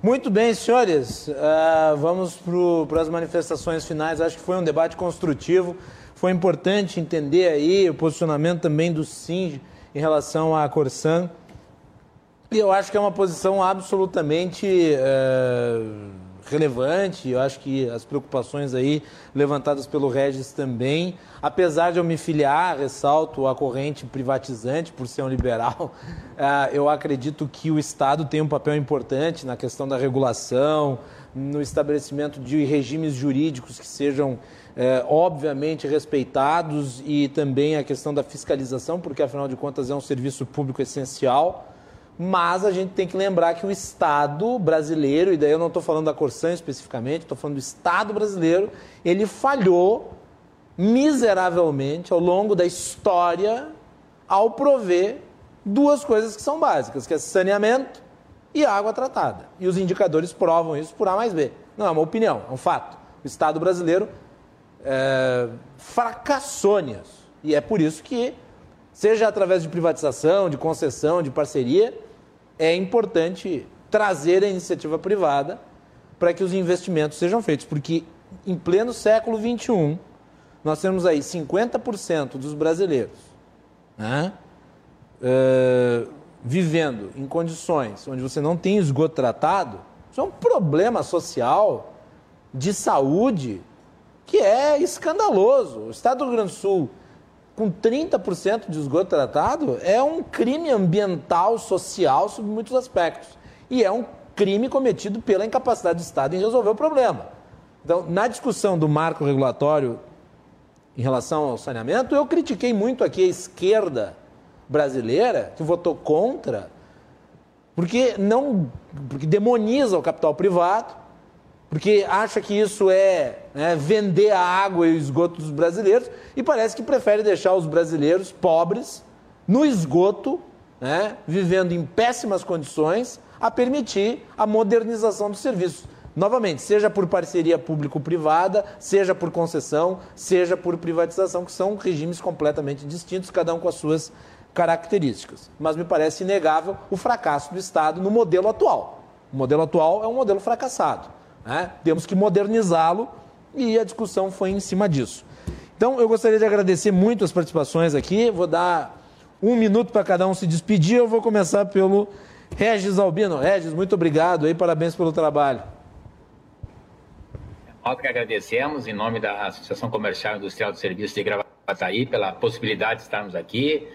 Muito bem, senhores. Uh, vamos para as manifestações finais. Acho que foi um debate construtivo. Foi importante entender aí o posicionamento também do SING em relação à Corsan. E eu acho que é uma posição absolutamente uh, relevante. Eu acho que as preocupações aí levantadas pelo Regis também, apesar de eu me filiar, ressalto a corrente privatizante por ser um liberal, uh, eu acredito que o Estado tem um papel importante na questão da regulação, no estabelecimento de regimes jurídicos que sejam é, obviamente respeitados e também a questão da fiscalização, porque afinal de contas é um serviço público essencial. Mas a gente tem que lembrar que o Estado brasileiro, e daí eu não estou falando da Corsã especificamente, estou falando do Estado brasileiro, ele falhou miseravelmente ao longo da história ao prover duas coisas que são básicas, que é saneamento e água tratada. E os indicadores provam isso por A mais B. Não é uma opinião, é um fato. O Estado brasileiro é, fracassou nisso. E é por isso que, seja através de privatização, de concessão, de parceria, é importante trazer a iniciativa privada para que os investimentos sejam feitos, porque em pleno século XXI, nós temos aí 50% dos brasileiros né, uh, vivendo em condições onde você não tem esgoto tratado, isso é um problema social, de saúde, que é escandaloso. O Estado do Rio Grande do Sul com 30% de esgoto tratado, é um crime ambiental, social, sob muitos aspectos. E é um crime cometido pela incapacidade do Estado em resolver o problema. Então, na discussão do marco regulatório em relação ao saneamento, eu critiquei muito aqui a esquerda brasileira, que votou contra, porque não porque demoniza o capital privado, porque acha que isso é né, vender a água e o esgoto dos brasileiros e parece que prefere deixar os brasileiros pobres no esgoto, né, vivendo em péssimas condições, a permitir a modernização dos serviços. Novamente, seja por parceria público-privada, seja por concessão, seja por privatização, que são regimes completamente distintos, cada um com as suas características. Mas me parece inegável o fracasso do Estado no modelo atual. O modelo atual é um modelo fracassado. Né? Temos que modernizá-lo e a discussão foi em cima disso. Então, eu gostaria de agradecer muito as participações aqui. Vou dar um minuto para cada um se despedir. Eu vou começar pelo Regis Albino. Regis, muito obrigado aí, parabéns pelo trabalho. Nós que agradecemos, em nome da Associação Comercial e Industrial de Serviços de Gravataí, pela possibilidade de estarmos aqui.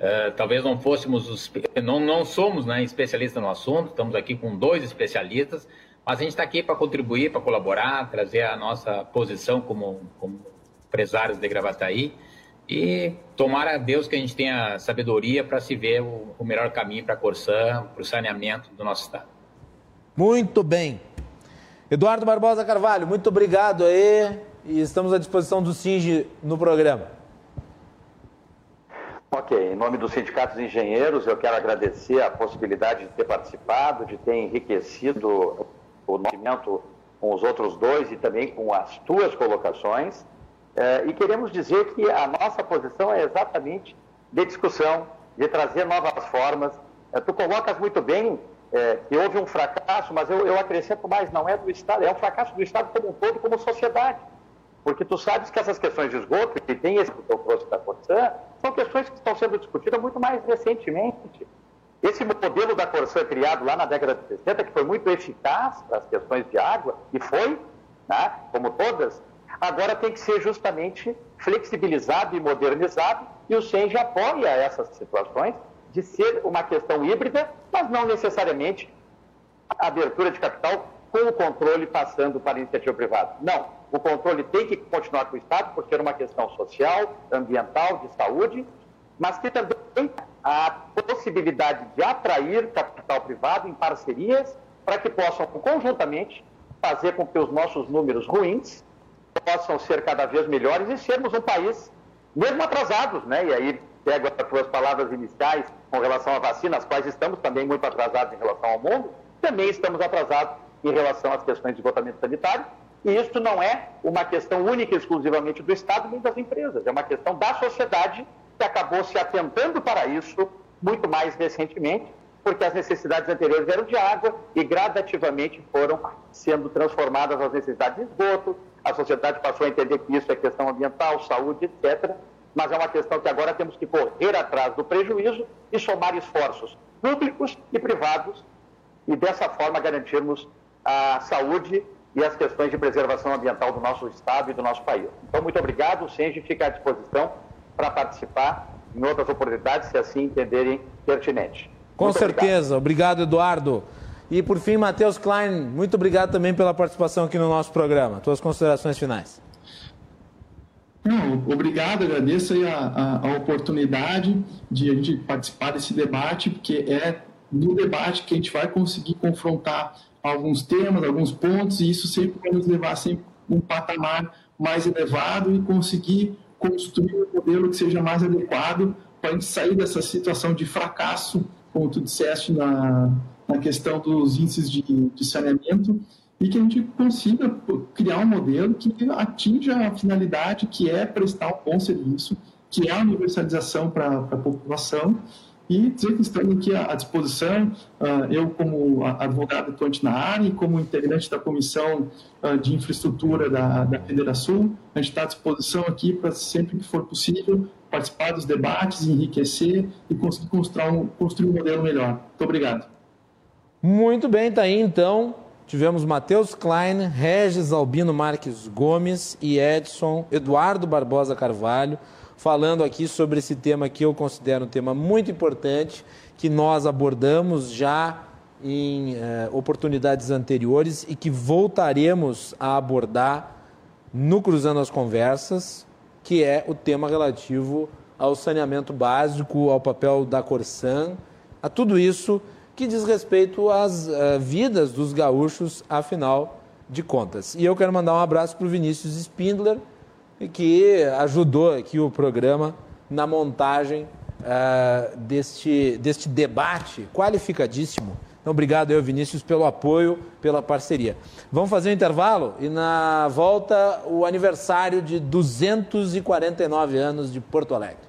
Uh, talvez não fôssemos os, não, não somos né, especialistas no assunto, estamos aqui com dois especialistas, mas a gente está aqui para contribuir, para colaborar, trazer a nossa posição como, como empresários de Gravataí e tomar a Deus que a gente tenha sabedoria para se ver o, o melhor caminho para a Corsã, para o saneamento do nosso Estado. Muito bem. Eduardo Barbosa Carvalho, muito obrigado aí e estamos à disposição do SINGE no programa. Ok, em nome dos sindicatos de engenheiros, eu quero agradecer a possibilidade de ter participado, de ter enriquecido o conhecimento com os outros dois e também com as tuas colocações. É, e queremos dizer que a nossa posição é exatamente de discussão, de trazer novas formas. É, tu colocas muito bem é, que houve um fracasso, mas eu, eu acrescento mais, não é do Estado, é um fracasso do Estado como um todo, como sociedade. Porque tu sabes que essas questões de esgoto, que tem esse que eu trouxe da Corsã, são questões que estão sendo discutidas muito mais recentemente. Esse modelo da Corsã criado lá na década de 60, que foi muito eficaz para as questões de água, e foi, né, como todas, agora tem que ser justamente flexibilizado e modernizado, e o SENG apoia essas situações de ser uma questão híbrida, mas não necessariamente a abertura de capital com o controle passando para a iniciativa privada. Não, o controle tem que continuar com o Estado, por ser uma questão social, ambiental, de saúde, mas que também a possibilidade de atrair capital privado em parcerias para que possam conjuntamente fazer com que os nossos números ruins possam ser cada vez melhores e sermos um país, mesmo atrasados, né? E aí pego as suas palavras iniciais com relação à vacina, as quais estamos também muito atrasados em relação ao mundo, também estamos atrasados em relação às questões de esgotamento sanitário, e isso não é uma questão única e exclusivamente do Estado nem das empresas, é uma questão da sociedade que acabou se atentando para isso muito mais recentemente, porque as necessidades anteriores eram de água e gradativamente foram sendo transformadas as necessidades de esgoto, a sociedade passou a entender que isso é questão ambiental, saúde, etc. Mas é uma questão que agora temos que correr atrás do prejuízo e somar esforços públicos e privados e dessa forma garantirmos a saúde e as questões de preservação ambiental do nosso Estado e do nosso país. Então, muito obrigado. O CENGE fica à disposição para participar em outras oportunidades, se assim entenderem pertinente. Com muito certeza. Obrigado. obrigado, Eduardo. E, por fim, Matheus Klein, muito obrigado também pela participação aqui no nosso programa. Tuas considerações finais. Não, obrigado, agradeço a, a, a, oportunidade de a gente participar desse debate, porque é no debate que a gente vai conseguir confrontar alguns temas, alguns pontos, e isso sempre vai nos levar sempre um patamar mais elevado e conseguir construir um modelo que seja mais adequado para a gente sair dessa situação de fracasso, como tu disseste na, na questão dos índices de, de saneamento, e que a gente consiga criar um modelo que atinja a finalidade que é prestar um bom serviço, que é a universalização para a população e dizer que estamos aqui à disposição, ah, eu como advogado atuante na área e como integrante da comissão ah, de infraestrutura da, da Federação, a gente está à disposição aqui para sempre que for possível participar dos debates, enriquecer e conseguir construir um, construir um modelo melhor. Muito obrigado. Muito bem, tá aí então. Tivemos Matheus Klein, Regis Albino Marques Gomes e Edson Eduardo Barbosa Carvalho falando aqui sobre esse tema que eu considero um tema muito importante, que nós abordamos já em eh, oportunidades anteriores e que voltaremos a abordar no Cruzando as Conversas, que é o tema relativo ao saneamento básico, ao papel da Corsan, a tudo isso que diz respeito às uh, vidas dos gaúchos, afinal de contas. E eu quero mandar um abraço para o Vinícius Spindler, que ajudou aqui o programa na montagem uh, deste, deste debate qualificadíssimo. Então, obrigado, eu, Vinícius, pelo apoio, pela parceria. Vamos fazer um intervalo e, na volta, o aniversário de 249 anos de Porto Alegre.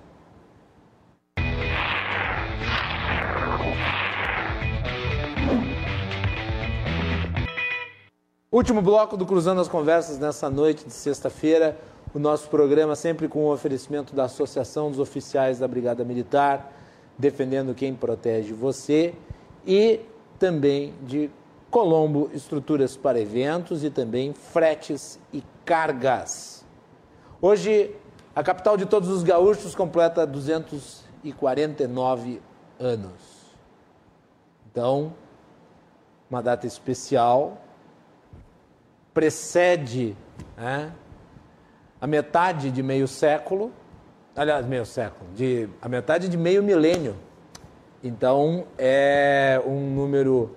Último bloco do Cruzando as Conversas nessa noite de sexta-feira o nosso programa sempre com o oferecimento da Associação dos Oficiais da Brigada Militar, defendendo quem protege você, e também de Colombo Estruturas para Eventos e também fretes e cargas. Hoje, a capital de todos os gaúchos completa 249 anos. Então, uma data especial, precede né, a metade de meio século, aliás, meio século, de, a metade de meio milênio. Então, é um número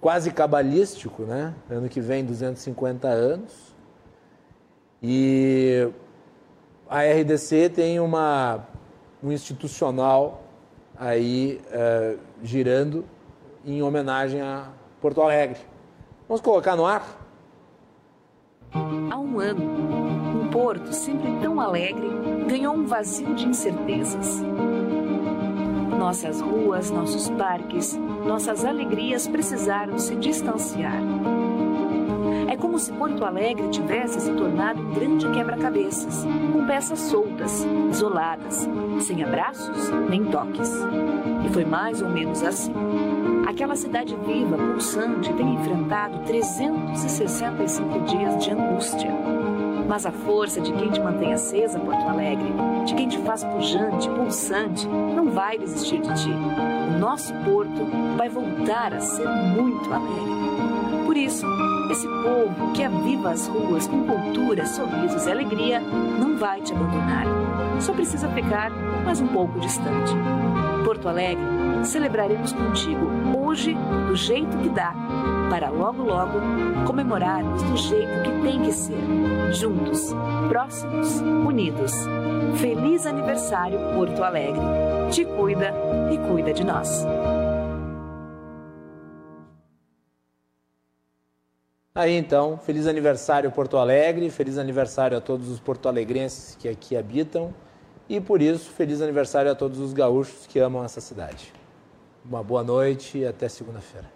quase cabalístico, né? Ano que vem, 250 anos. E a RDC tem uma, um institucional aí uh, girando em homenagem a Porto Alegre. Vamos colocar no ar? Há um ano porto, sempre tão alegre, ganhou um vazio de incertezas. Nossas ruas, nossos parques, nossas alegrias precisaram se distanciar. É como se Porto Alegre tivesse se tornado um grande quebra-cabeças, com peças soltas, isoladas, sem abraços nem toques. E foi mais ou menos assim. Aquela cidade viva, pulsante, tem enfrentado 365 dias de angústia. Mas a força de quem te mantém acesa, Porto Alegre, de quem te faz pujante, pulsante, não vai desistir de ti. O nosso porto vai voltar a ser muito alegre. Por isso, esse povo que aviva as ruas com cultura, sorrisos e alegria não vai te abandonar. Só precisa ficar mais um pouco distante. Porto Alegre, celebraremos contigo hoje do jeito que dá, para logo logo comemorarmos do jeito que tem que ser, juntos, próximos, unidos. Feliz aniversário Porto Alegre. Te cuida e cuida de nós. Aí então, feliz aniversário Porto Alegre, feliz aniversário a todos os porto-alegrenses que aqui habitam e por isso, feliz aniversário a todos os gaúchos que amam essa cidade. Uma boa noite e até segunda-feira.